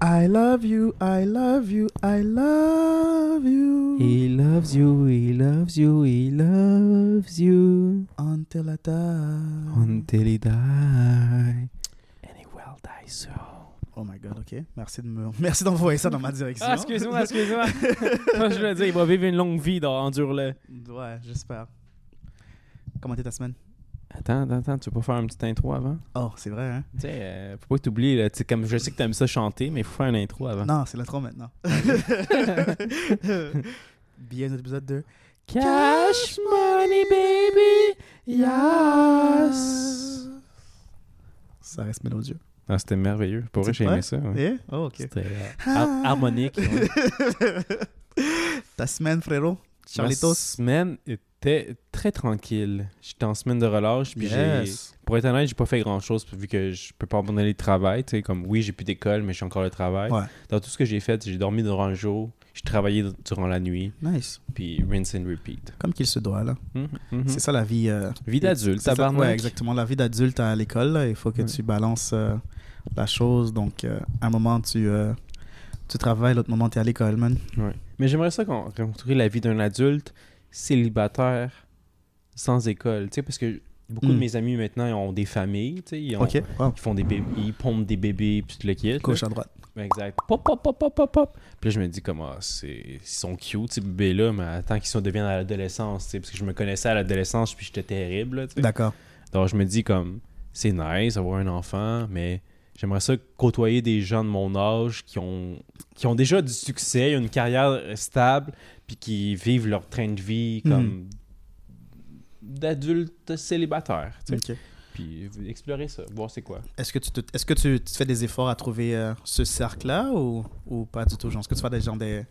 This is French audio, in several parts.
I love you, I love you, I love you. He loves you, he loves you, he loves you. Until I die. Until he die. And he will die soon. Oh my god, ok. Merci de me... Merci d'envoyer ça dans ma direction. Ah, excuse-moi, excuse-moi. Moi, je voulais dire, il va vivre une longue vie dans Endure-le. Ouais, j'espère. Comment était ta semaine? Attends, attends, attends, tu veux pas faire un petit intro avant? Oh, c'est vrai, hein? Tu sais, euh, faut pas t'oublier, là. Tu comme je sais que t'aimes ça chanter, mais il faut faire un intro avant. Non, c'est l'intro maintenant. Bienvenue à l'épisode 2. Cash money, baby, yes. Ça reste mélodieux. Ah, c'était merveilleux. Pour vrai, j'ai aimé ça. ouais. Eh? Oh, ok. C'était euh, har- harmonique. ouais. Ta semaine, frérot? Ma Charlitos? semaine très tranquille. J'étais en semaine de relâche, puis j'ai... Yes. Pour être honnête, j'ai pas fait grand-chose vu que je peux pas abandonner le travail. Tu sais, comme oui, j'ai plus d'école, mais j'ai encore le travail. Ouais. Dans tout ce que j'ai fait, j'ai dormi durant le jour, j'ai travaillé durant la nuit, Nice. puis rinse and repeat. Comme qu'il se doit, là. Mhm, mhm. C'est ça la vie. euh, Vie d'adulte, tabarnak. Ouais, exactement. La vie d'adulte à l'école, il faut que Ouais. tu balances euh, la chose. Donc, euh, un moment, tu, euh, tu travailles, l'autre moment, tu es à l'école, man. Ouais. Mais j'aimerais ça qu'on rencontrer la vie d'un adulte célibataire sans école. Tu sais, parce que beaucoup de Mm. mes amis maintenant ils ont des familles. Tu sais, ils, ont- Ok. Wow. ils font des bébés, ils pompent des bébés, puis tout le kit. là. Gauche à droite. Exact. Pop, pop, pop, pop, pop, pop. Puis là, je me dis, comment c'est... Ils sont cute, ces bébés-là, mais attends qu'ils deviennent à l'adolescence, tu sais, parce que je me connaissais à l'adolescence, puis j'étais terrible, là, tu sais. D'accord. Donc, je me dis, comme, c'est nice avoir un enfant, mais j'aimerais ça côtoyer des gens de mon âge qui ont, qui ont déjà du succès, une carrière stable, puis qui vivent leur train de vie comme d'adultes célibataires. Puis explorer ça, voir c'est quoi. Est-ce que, tu, te, est-ce que tu, tu fais des efforts à trouver euh, ce cercle-là ou, ou pas du tout? Genre, est-ce que tu fais des, genre, des,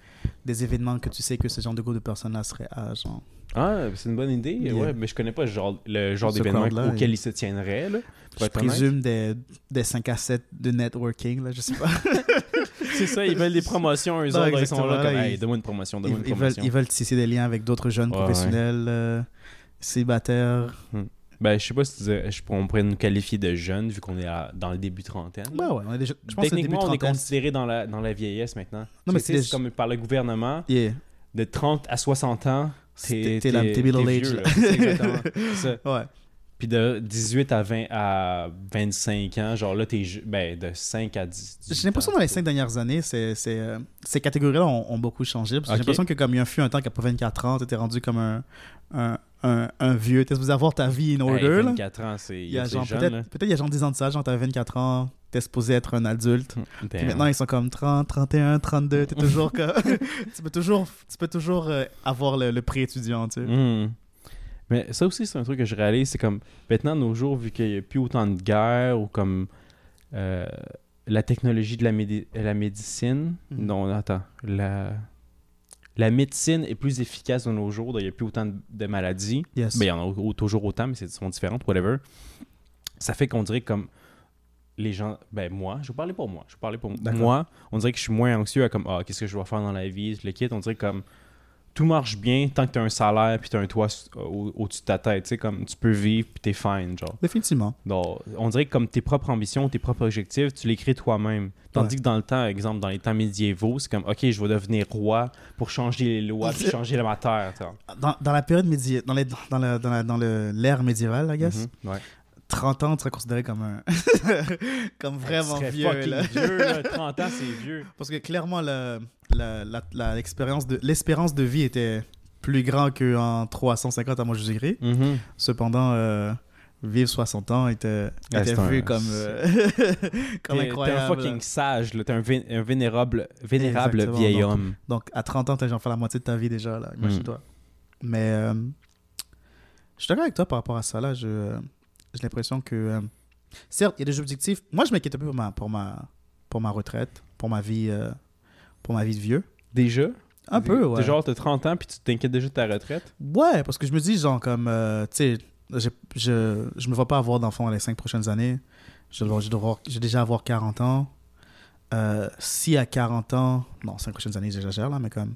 des événements que tu sais que ce genre de groupe de personnes-là serait à genre? Ah, c'est une bonne idée. Yeah. Ouais, mais je connais pas le genre, le genre d'événement auquel il- il se tiendrait. Là, Je honnête. présume des, des 5 à 7 de networking, là, je sais pas. C'est ça, ils veulent des promotions, eux Non, autres. Ils sont là comme, hey, ils- donne-moi une promotion, Ils, donne-moi une ils veulent, promotion. ils veulent tisser des liens avec d'autres jeunes Ouais, professionnels, euh, célibataires. Ben, je sais pas si tu je, on pourrait nous qualifier de jeunes, vu qu'on est à- dans le début trentaine. Ouais, ouais, on est déjà, je pense que c'est début Techniquement, on est considéré dans la, dans la vieillesse maintenant. Non, mais c'est comme par le gouvernement, Yeah. de 30 à 60 ans, T'es middle age, vieux, là. là. C'est exactement ça. Ouais. Puis de 18 à 20 à 25 ans, genre là, t'es... Ben, de 5 à 10... J'ai l'impression que dans les cinq dernières années, c'est, euh, ces catégories-là ont, ont beaucoup changé. Parce que Ok. J'ai l'impression que comme il y a un fut un temps qu'après 24 ans, tu étais rendu comme un, un, un, un vieux. Tu supposé avoir ta vie in order. Hey, là. 24 ans, c'est... Il y a c'est genre, jeune, peut-être, peut-être il y a genre 10 ans de ça, genre t'avais 24 ans, t'es supposé être un adulte. Puis Damn. maintenant, ils sont comme 30, 31, 32. T'es toujours comme... tu peux toujours, tu peux toujours euh, avoir le, le prix étudiant, tu sais. Hmm. Mais ça aussi, c'est un truc que je réalise. C'est comme maintenant, nos jours, vu qu'il n'y a plus autant de guerres ou comme euh, la technologie de la, médi- la médecine. Mhm. Non, attends. La, la médecine est plus efficace de nos jours. Il n'y a plus autant de, de maladies. Yes. Ben, il y en a au- toujours autant, mais elles sont différentes, whatever. Ça fait qu'on dirait comme les gens, ben moi, je vais parler pour moi, je parler pour moi, on dirait que je suis moins anxieux à comme, ah, qu'est-ce que je dois faire dans la vie, le kit, on dirait comme, tout marche bien tant que tu as un salaire puis tu as un toit au- au-dessus de ta tête, tu comme tu peux vivre puis t'es fine, genre. Définitivement. Donc, on dirait que comme tes propres ambitions, tes propres objectifs, tu les crées toi-même. Tandis Ouais. que dans le temps, exemple, dans les temps médiévaux, c'est comme, ok, je vais devenir roi pour changer les lois puis changer la terre, tu vois. Dans, dans la période médiévale, dans, les, dans, la- dans, la- dans le- l'ère médiévale, I guess, Mhm, ouais. 30 ans, tu serais considéré comme un. comme vraiment Tu vieux. là. vieux, là. 30 ans, c'est vieux. Parce que clairement, la- la- la- de, l'espérance de vie était plus grande qu'en 350 avant Jésus-Christ. Cependant, euh, vivre 60 ans était, Ah, était un- vu comme, euh, comme incroyable. T'es un fucking sage. T'es un, vé- un vénérable, vénérable Exactement, vieil donc. homme. Donc, à 30 ans, t'as genre fait la moitié de ta vie déjà, là. Imagine-toi. Mais euh, je suis d'accord avec toi par rapport à ça, là. Je, j'ai l'impression que. euh, certes, il y a des objectifs. Moi, je m'inquiète un peu pour ma, pour ma, pour ma retraite, pour ma vie, euh, pour ma vie de vieux. Déjà? Un peu, ouais. T'es genre, t'as 30 ans puis tu t'inquiètes déjà de ta retraite? Ouais, parce que je me dis, genre, comme, euh, tu sais, j'ai- je, je me vois pas avoir d'enfants dans les cinq prochaines années. Je dois, je je vais déjà avoir 40 ans. Si à 40 ans, non, cinq prochaines années, j'exagère là, mais comme,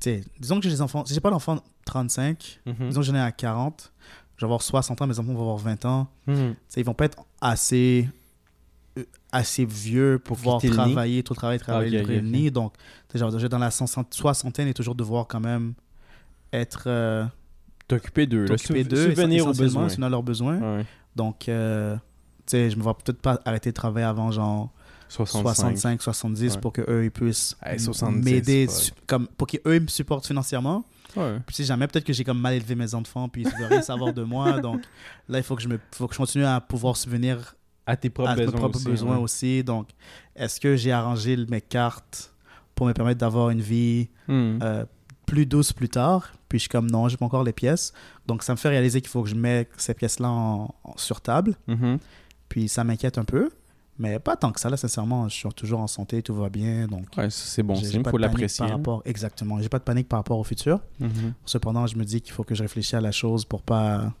tu sais, disons que j'ai des enfants, si j'ai pas d'enfants 35, Mhm. disons que j'en ai à 40, je vais avoir 60 ans, mes enfants vont avoir 20 ans. Sais, ils vont pas être assez euh, assez vieux pour pouvoir travailler, tout travailler, travailler Ah, ok, le ok, ok. nid. Donc, genre, déjà dans la soixantaine et toujours devoir quand même être euh, T'occuper d'eux. t'occuper d'eux, Subvenir aux besoins. à leurs besoins. Ouais. Donc, euh, tu sais, je me vois peut-être pas arrêter de travailler avant genre 65. 65, 70 Ouais. pour que eux ils puissent Hey, 70, m'aider, comme pour qu'eux me supportent financièrement. Ouais. Puis si jamais peut-être que j'ai comme mal élevé mes enfants puis ils ne veulent rien savoir de moi, donc là il faut que je me, faut que je continue à pouvoir subvenir À tes propres à mes besoins propres aussi. besoins ouais. aussi. Donc, est-ce que j'ai arrangé mes cartes pour me permettre d'avoir une vie Hmm. euh, plus douce plus tard? Puis je suis comme non, j'ai pas encore les pièces. Donc ça me fait réaliser qu'il faut que je mette ces pièces-là en- en- sur table. Mhm. Puis ça m'inquiète un peu. Mais pas tant que ça, là, sincèrement. Je suis toujours en santé, tout va bien. Donc, Ouais, c'est bon. Il faut l'apprécier. Rapport, exactement. J'ai pas de panique par rapport au futur. Mhm. Cependant, je me dis qu'il faut que je réfléchisse à la chose pour pas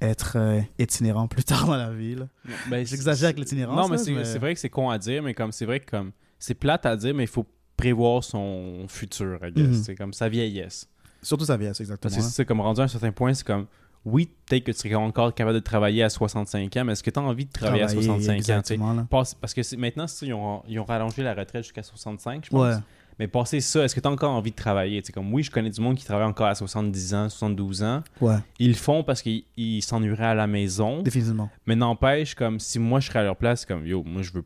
être euh, itinérant plus tard dans la vie. là. Ben, J'exagère avec l'itinérance. Non, mais c'est vrai que c'est con à dire, mais comme c'est vrai que comme c'est plate à dire, mais il faut prévoir son futur, I guess. Mhm. C'est comme sa vieillesse. Surtout sa vieillesse, exactement. Que c'est comme rendu à un certain point, c'est comme oui, peut-être que tu serais encore capable de travailler à 65 ans, mais est-ce que tu as envie de travailler, à 65 ans? Parce que maintenant, ils ont, ils ont rallongé la retraite jusqu'à 65, je pense. Ouais. Mais passer ça, est-ce que tu as encore envie de travailler? Comme oui, je connais du monde qui travaille encore à 70 ans, 72 ans. Ouais, Ils le font parce qu'ils ils s'ennuieraient à la maison. définitivement. Mais n'empêche, comme si moi je serais à leur place, comme yo, moi je veux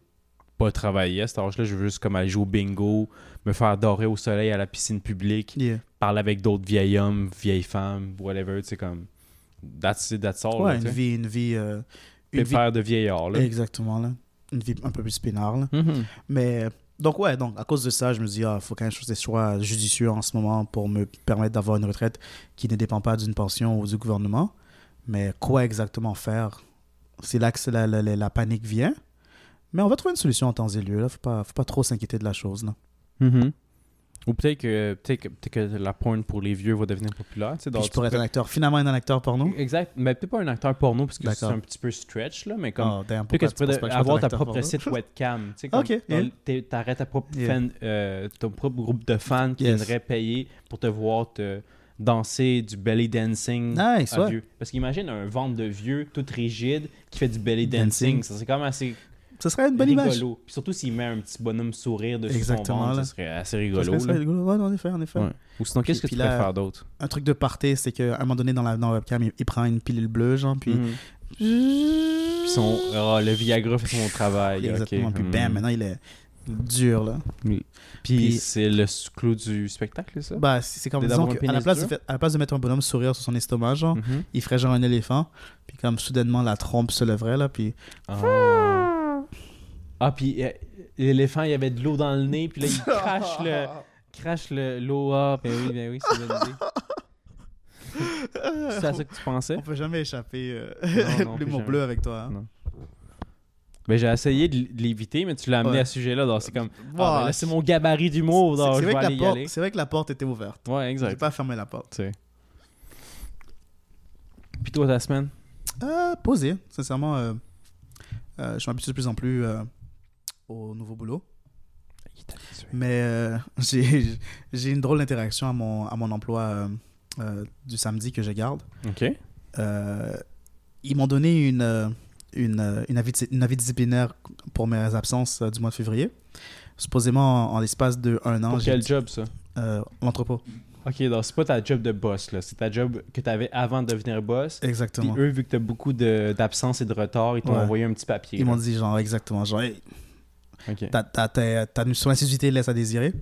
pas travailler à cet âge-là, je veux juste comme aller jouer au bingo, me faire dorer au soleil à la piscine publique, Yeah. parler avec d'autres vieils hommes, vieilles femmes, whatever, tu sais, comme. That's it, that's all. Ouais, là, une vie, une vie. euh, une vie de vieillard, là. Exactement, là. Une vie un peu plus peinard, là. Mhm. Mais, donc, ouais, donc, à cause de ça, je me dis, ah, faut quand même que je choix judicieux en ce moment pour me permettre d'avoir une retraite qui ne dépend pas d'une pension ou du gouvernement. Mais quoi exactement faire? C'est là que la, la, la- panique vient. Mais on va trouver une solution en temps et lieu, là. Faut pas, faut pas trop s'inquiéter de la chose, là. Mhm. Ou peut-être que, peut-être que, peut-être que la porn pour les vieux va devenir populaire. tu pourrais être un acteur, finalement, un acteur porno. Exact, mais peut-être pas un acteur porno parce que c'est un petit peu stretch, là, mais comme. Oh, damn, Peut-être que tu pourrais avoir ta propre porno? site webcam. Comme Ok, dans yeah. le- t'es- t'aurais ta propre Yeah. fan, euh, ton propre groupe de fans qui Yes. viendraient payer pour te voir te danser du belly dancing Nice, à ouais. vieux. Parce qu'imagine un ventre de vieux tout rigide qui fait du belly dancing. Dancing. Ça serait quand même assez Ce serait une bonne image. rigolo. Puis surtout s'il met un petit bonhomme sourire dessus Exactement, son ventre, ça serait assez Ce rigolo. serait- ce là. rigolo. Ouais, en effet, en effet. Ouais. Ou sinon, qu'est-ce que tu là- faire d'autre? Un truc de party, c'est qu'à un moment donné, dans la, dans la webcam, il, il prend une pilule bleue, genre, puis... Mhm. Puis son, ah, le Viagra fait son travail. Exactement. ok. Puis Mhm. bam, maintenant, il est dur, là. Puis, Puis- c'est le clou du spectacle, ça? Bah, c'est comme, disons la, place de fait- à la place de mettre un bonhomme sourire sur son estomac, genre, Mhm. il ferait genre un éléphant, puis comme soudainement, la trompe se lèverait, là, puis... Ah, ah puis euh, l'éléphant, il y avait de l'eau dans le nez, puis là, il crache le crache le- l'eau. Ah, ben oui, ben oui, c'est une bonne idée. C'est à ça que tu pensais? On peut jamais échapper euh, non, l'humour bleu avec toi. hein. Non. Ben, j'ai essayé de l'éviter, mais tu l'as amené Ouais. à ce sujet-là. donc C'est comme, ah, ben là, c'est mon gabarit d'humour, C'est donc c'est je vrai, vais y porte- aller. c'est vrai que la porte était ouverte. Ouais, J'ai exact. pas fermé la porte. Sais. Puis toi, ta semaine? Euh, posé, sincèrement. euh, euh, je m'habitue de plus en plus au nouveau boulot. Mais euh, j'ai j'ai une drôle d'interaction à mon, à mon emploi euh, euh, du samedi que je garde. OK. Ils m'ont donné une, une, une, avis, une avis disciplinaire pour mes absences du mois de février. Supposément, en, en l'espace de un an, Pour quel job, ça? l'entrepôt. OK, donc c'est pas ta job de boss, là. C'est ta job que tu avais avant de devenir boss. Puis Exactement. eux, vu que tu as beaucoup d'absence et de retard, ils t'ont Ouais. envoyé un petit papier. Ils m'ont dit, genre, exactement, genre, hey, OK. ta, ta, ta, ta- son assiduité laisse à désirer.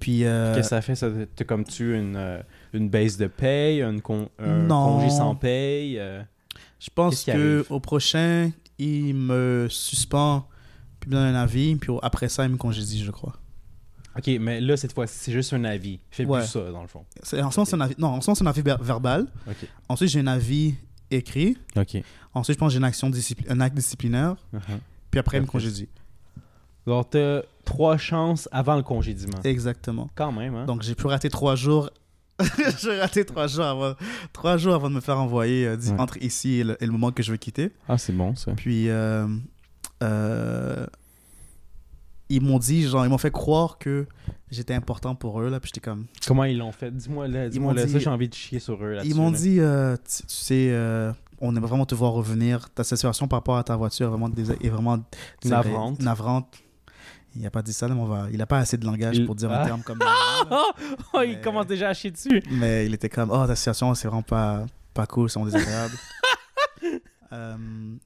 Puis, euh, Qu'est-ce que ça fait? Ça? T'as comme tu une, euh, une baisse de paye, une con- un Non. congé sans paye? euh, je pense qu'est-ce qui que arrive? au prochain, il me suspend, puis me donne un avis, puis après ça, il me congédie, je crois. OK, mais là, cette fois-ci, c'est juste un avis. Fais Ouais. plus ça, dans le fond. En ce moment, c'est un avis, non, en ce moment, c'est un avis ver- verbal. Ensuite, j'ai un avis écrit. OK. Ensuite, je pense que j'ai une action discipli- un acte disciplinaire. Uh-huh. Puis après, il me Après, Donc, t'as trois chances avant le congédiement. Exactement. Quand même, hein? Donc, j'ai pu rater trois jours. j'ai raté trois jours avant, trois jours avant de me faire envoyer euh, Ouais. entre ici et le, et le moment que je vais quitter. Ah, c'est bon, ça. Puis, euh, euh, ils m'ont dit, genre, ils m'ont fait croire que j'étais important pour eux, là. Puis j'étais comme. Comment ils l'ont fait? Dis-moi là, dis-moi m'ont là, dit- ça, j'ai envie de chier sur eux là Ils m'ont dit, tu, tu sais, on aimerait vraiment te voir revenir. Ta situation par rapport à ta voiture est vraiment, est vraiment tu Navrante. navrante. Il n'a pas dit ça, là, mais on va... il n'a pas assez de langage Il- pour dire Ah. un terme comme là. Oh, il Mais- commence déjà à chier dessus. Mais il était comme, oh, ta situation, c'est vraiment pas, pas cool, c'est vraiment désagréable. Euh,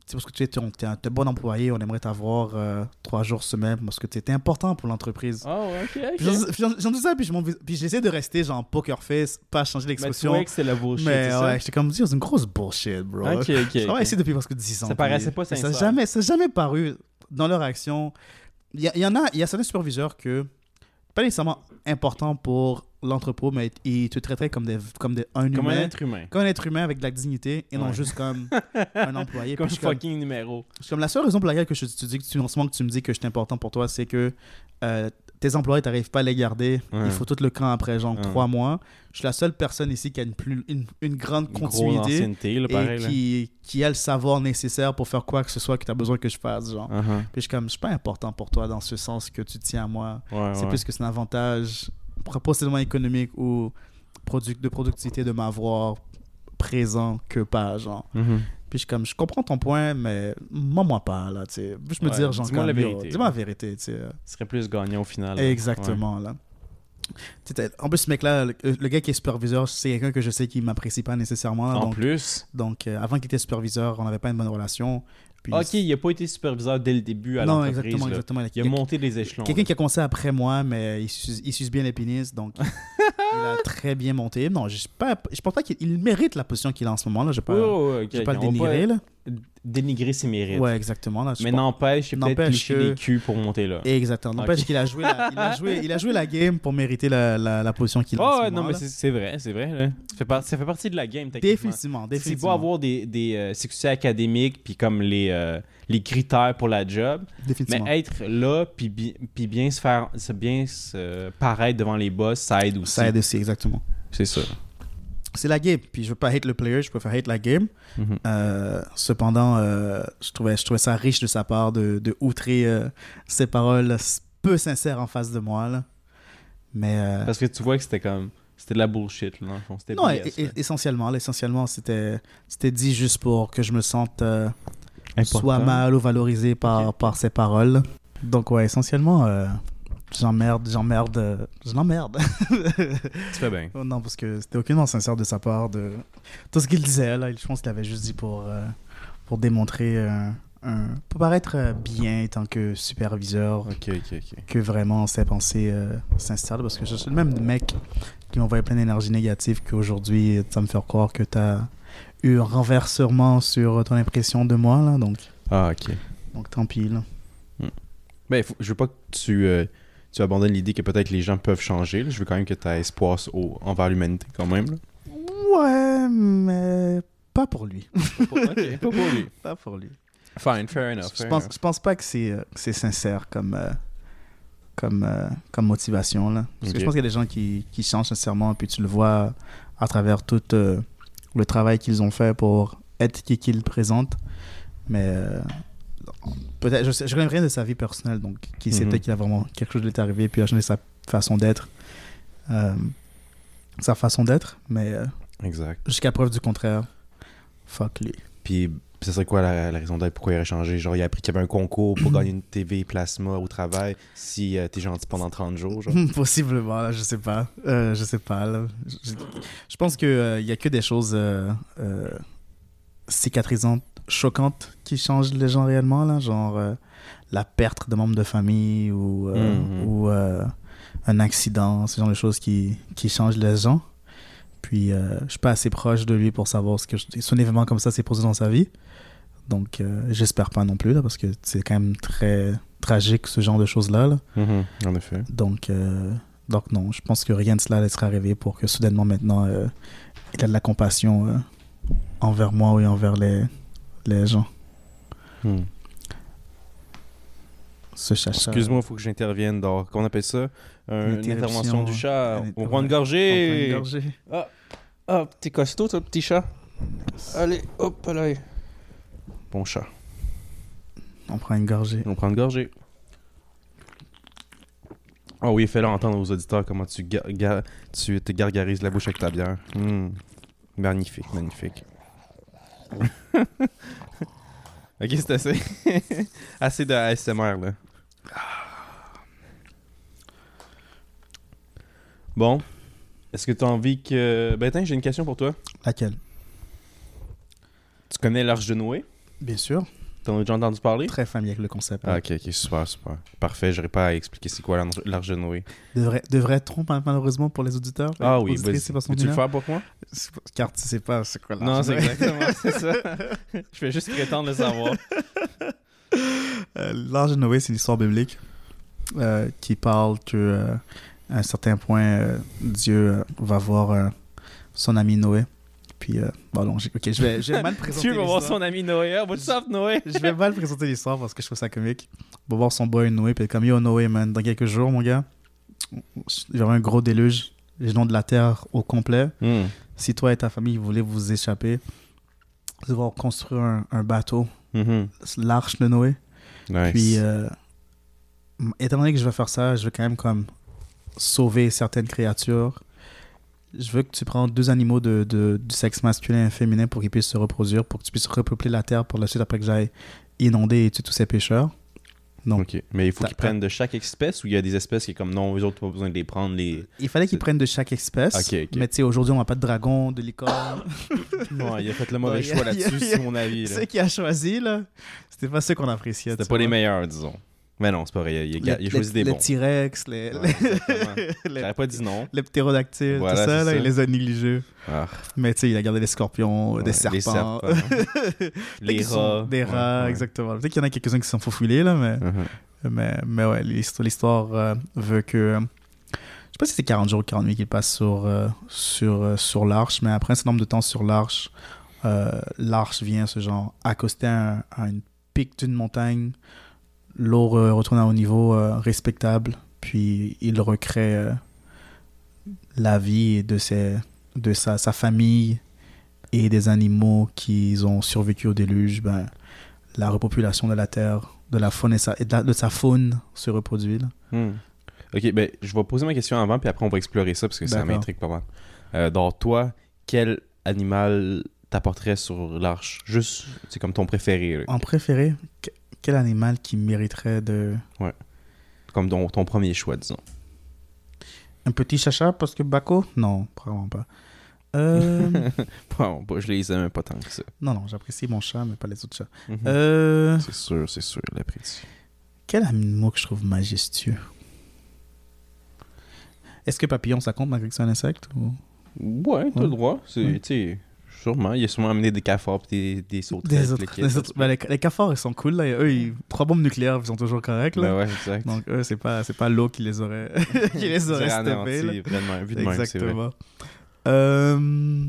c'est parce que tu es, es un, bon employé, on aimerait t'avoir euh, trois jours semaine parce que tu étais important pour l'entreprise. Oh, ok, j'en- dis ça, puis je j'essaie de rester genre poker face, pas changer Mais l'expression. que c'était la bullshit, Mais c'est ouais, j'étais comme, c'est une grosse bullshit, bro. ça? Ok, ok. Je travaille ok. ici depuis presque 10 ans. Ça paraissait pas Ça n'a jamais, ça a jamais paru dans leur action. Il y, y en a, il y a certains superviseurs que, pas nécessairement important pour l'entrepôt, mais ils te traiteraient comme, des, comme des, un Comme humain. un être humain. comme un être humain avec de la dignité et non juste comme un employé. Comme suis comme, fucking numéro. comme la seule raison pour laquelle que je te dis que tu, en ce moment que tu me dis que je suis important pour toi, c'est que euh, tes employés, tu n'arrives pas à les garder. Ouais. Il faut tout le camp après genre Ouais. trois mois. Je suis la seule personne ici qui a une, plus, une, une grande continuité là, et pareil. qui, qui a le savoir nécessaire pour faire quoi que ce soit que tu as besoin que je fasse. Genre. Uh-huh. Puis je suis comme, je suis pas important pour toi dans ce sens que tu tiens à moi. Ouais, C'est ouais. plus que c'est un avantage possiblement économique ou de productivité de m'avoir présent que pas, genre. Mhm. Puis je suis comme, je comprends ton point, mais moi, moi pas, là, tu sais. Je me Ouais, dire, genre, dis-moi la vérité, Dis-moi la vérité, tu sais. Serait plus gagnant au final. Exactement, là. En plus, ce mec-là, le, le gars qui est superviseur, c'est quelqu'un que je sais qui m'apprécie pas nécessairement. En donc, plus. donc euh, avant qu'il était superviseur, on n'avait pas une bonne relation. Puis, Ok, il a pas été superviseur dès le début à non, exactement, là. exactement. Il a monté les échelons. Quelqu'un qui a commencé après moi, mais il suce, il suce bien les pénis, donc il a très bien monté. Non, je, je pense pas qu'il il mérite la position qu'il a en ce moment. là. Je ne vais pas, je vais ok, le dénigrer. Là. Dénigrer ses mérites. Ouais, exactement. Là. Mais n'empêche, il a peut-être liché que- les culs pour monter là. Exactement. N'empêche qu'il a joué, la, il a joué, il a joué la game pour mériter la, la, la position qu'il a. Oh, ouais, non, mais c'est vrai, c'est vrai. là. Ça, fait par- ça fait partie de la game, techniquement. Définitivement, C'est définitivement. beau avoir des, des euh, succès académiques, puis comme les, euh, les critères pour la job, définitivement. mais être là, puis puis bien se faire, bien se paraître devant les boss, ça aide aussi. Ça aide aussi, exactement. C'est ça. C'est la game. Puis je veux pas hate le player, je préfère hate la game. Mhm. Euh, cependant, euh, je, trouvais, je trouvais ça riche de sa part de, de outrer euh, ses paroles peu sincères en face de moi. Là. Mais Parce que tu vois que c'était comme. C'était de la bullshit, là, fond. Non, BS, essentiellement, là, essentiellement c'était, dit juste pour que je me sente soit mal ou valorisé par, par ses paroles. Donc ouais, essentiellement, j'emmerde, j'emmerde, euh, je l'emmerde. Tu fais bien. Oh non, parce que c'était aucunement sincère de sa part de tout ce qu'il disait. Là, je pense qu'il avait juste dit pour, euh, pour démontrer un, un- pour paraître euh, bien tant que superviseur Ok, ok, ok. que vraiment ses pensées euh, s'installent. Parce que je suis le même mec qui m'envoyait plein d'énergie négative qu'aujourd'hui, ça me fait croire que tu as eu un renversement sur ton impression de moi. Là, donc, Ah, ok. donc tant pis. Là. Ben, faut- je veux pas que tu, euh, tu abandonnes l'idée que peut-être les gens peuvent changer. là. Je veux quand même que tu aies espoir au- envers l'humanité, quand même. là. Ouais, mais pas pour lui. pas pour lui. pas pour lui. Fine, fair enough. Je pense, enough. je pense pas que c'est euh, que c'est sincère comme, euh, comme, euh, comme motivation. Là. Parce que je pense qu'il y a des gens qui, qui changent sincèrement, puis tu le vois à travers tout euh, le travail qu'ils ont fait pour être qui qu'ils présentent. Mais euh, peut-être, je, je connais rien de sa vie personnelle, donc qui sait Mhm. peut-être qu'il a vraiment quelque chose lui est arrivé, puis il a changé sa façon d'être. euh, sa façon d'être, mais euh, Exact. jusqu'à preuve du contraire, fuck lui. Puis, ce serait quoi la, la raison d'être pourquoi il aurait changé? Genre, il a appris qu'il y avait un concours pour gagner une TV plasma au travail si euh, t'es gentil pendant 30 jours. Genre. Possiblement, là, je sais pas. Euh, je sais pas. là. Je, je pense qu'il n'y a que des choses cicatrisantes, choquantes qui changent les gens réellement. Là, genre euh, la perte de membres de famille ou, euh, Mhm. ou euh, un accident, ce genre de choses qui, qui changent les gens. Puis je suis pas assez proche de lui pour savoir ce que je- si un événement comme ça s'est posé dans sa vie. Donc j'espère pas non plus, là, parce que c'est quand même très tragique ce genre de choses-là. là. Mhm, En effet. Donc, donc non, je pense que rien de cela laissera arriver pour que soudainement maintenant il a de la compassion envers moi et envers les, les gens. Hmm. Ce. Excuse-moi, il faut que j'intervienne dans. Qu'on appelle ça? Un- Une intervention du chat. On prend une gorgée. On prend une gorgée. Ah, petit costaud, toi, petit chat. Allez, hop là. Bon chat. On prend une gorgée. On prend une gorgée. Oh oui, fais-le entendre aux auditeurs comment tu te gargarises la bouche avec ta bière. Hmm. Magnifique, magnifique. Ok, c'est assez. assez de ASMR, là. Bon. Est-ce que tu as envie que. Ben, attends, j'ai une question pour toi. Laquelle? Tu connais l'Arche de Noé? Bien sûr. T'en as déjà entendu parler? Très familier avec le concept. Ah, ok, ok, super, super. Parfait, j'aurais pas à expliquer c'est quoi l'Arche- de Noé. Devrait, devrait-on, mal- malheureusement, pour les auditeurs Ah oui, vas-y. Peux-tu le faire pour moi? Car tu sais pas c'est quoi Non, l'arche c'est exactement c'est ça. Je vais juste prétendre le savoir. Euh, L'arche de Noé, c'est l'histoire biblique euh, qui parle que euh, à un certain point, euh, Dieu euh, va voir son ami Noé. Puis, bon, non, j'ai- ok, je vais, je vais mal présenter tu veux voir son ami Noé Ah, What's up, Noé? Je vais mal présenter l'histoire parce que je trouve ça comique. On va voir son boy Noé, puis comme yo Noé, man, dans quelques jours, mon gars, il y aura un gros déluge, les gens de la terre au complet. Hmm. Si toi et ta famille voulez vous échapper, vous allez construire un, un bateau, Mhm. l'arche de Noé. Nice. Puis, euh, étant donné que je vais faire ça, je veux quand même comme sauver certaines créatures. Je veux que tu prends deux animaux de, de- du sexe masculin et féminin pour qu'ils puissent se reproduire, pour que tu puisses repeupler la terre pour la suite après que j'aille inonder et tuer tous ces pêcheurs. Ok. Mais il faut qu'ils prennent de chaque espèce ou il y a des espèces qui est comme non, eux autres, pas besoin de les prendre. Les... il fallait qu'ils prennent de chaque espèce. Ok, ok. Mais tu sais, aujourd'hui, on n'a pas de dragon, de licorne. Non, il a fait le mauvais Ouais, choix là-dessus, c'est mon avis. là. Ceux qui a choisi, là, c'était pas ceux qu'on appréciait. C'était pas les meilleurs, disons. Mais non, c'est pas vrai. Il il a- Les- il a choisi les- des les bons. T-Rex, les, Ouais, les, J'aurais pas dit non. les ptérodactyles, Voilà, tout ça, là, ça. il les a négligés. Ah, Mais tu sais, il a gardé les scorpions, ouais, des les serpents. serpents. Les qu'ils sont- rats. Des rats, ouais. exactement. Peut-être qu'il y en a quelques-uns qui se sont faufilés, là, mais, Mhm. mais, mais ouais, l'histoire, euh, veut que. euh, je sais pas si c'est 40 jours ou 40 nuits qu'il passe sur, euh, sur, euh, sur l'arche, mais après un certain nombre de temps sur l'arche, l'arche vient se genre accoster à, un- à une pic d'une montagne. L'eau re- retourne à un niveau euh, respectable, puis il recrée euh, la vie de, ses, de sa, sa famille et des animaux qui ont survécu au déluge. Ben, la repopulation de la Terre, de la faune et, sa, et de, la- de sa faune se reproduit. là. Hmm. Ok, ben, je vais poser ma question avant, puis après, on va explorer ça, parce que ça m'intrigue pas mal. Euh, donc, toi, quel animal t'apporterait sur l'arche? Juste, c'est comme ton préféré, là. En préféré, quel animal qui mériterait de... comme ton, ton premier choix, disons. Un petit chacha parce que Baco? Non, probablement pas. Euh, Bon, bah, je les aime pas tant que ça. non, non, j'apprécie mon chat, mais pas les autres chats. Mhm. Euh, C'est sûr, c'est sûr, l'apprécie. quel animal que je trouve majestueux? Est-ce que papillon, ça compte malgré que c'est un insecte ou... Ouais, t'as Ouais. le droit. C'est, Ouais. Sûrement. Il a sûrement amené des cafards pis des, des sauterelles. Des autres, des autres- ben, les, les cafards, ils sont cool. Là. Eux, ils- trois bombes nucléaires, ils sont toujours corrects. Là. Ben ouais, exact. Donc, eux, c'est pas, pas l'eau qui les aurait, qui les aurait steppés, là. vraiment, vu de même, c'est vrai. Exactement. Euh,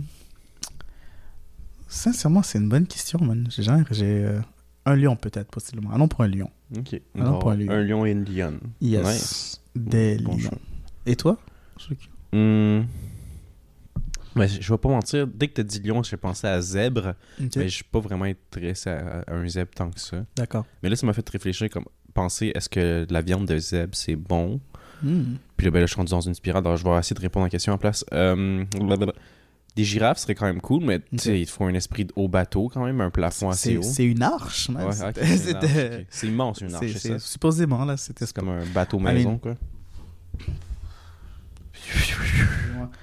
Sincèrement, c'est une bonne question, man. J'ai euh, un lion, peut-être, possiblement. Allons pour un lion. Ok. Alors, pas un lion. un lion et une lionne. Yes. Nice. Des Bon lions. choix. Et toi Hmm. Ben, je vais pas mentir, dès que t'as dit lion, j'ai pensé à zèbre, mais je suis pas vraiment intéressé à, à un zèbre tant que ça. D'accord. Mais là, ça m'a fait réfléchir, comme penser, est-ce que la viande de zèbre, c'est bon? Hmm. Puis là, ben là, je suis rendu dans une spirale, alors je vais essayer de répondre à la question en place. Euh. Des girafes serait quand même cool, mais tu sais, il faut un esprit de haut bateau quand même, un plafond assez haut. c'est une arche, man. Ouais, c'est immense une arche, c'est-? Supposément, là, c'était C'est comme un bateau I maison, mean- quoi.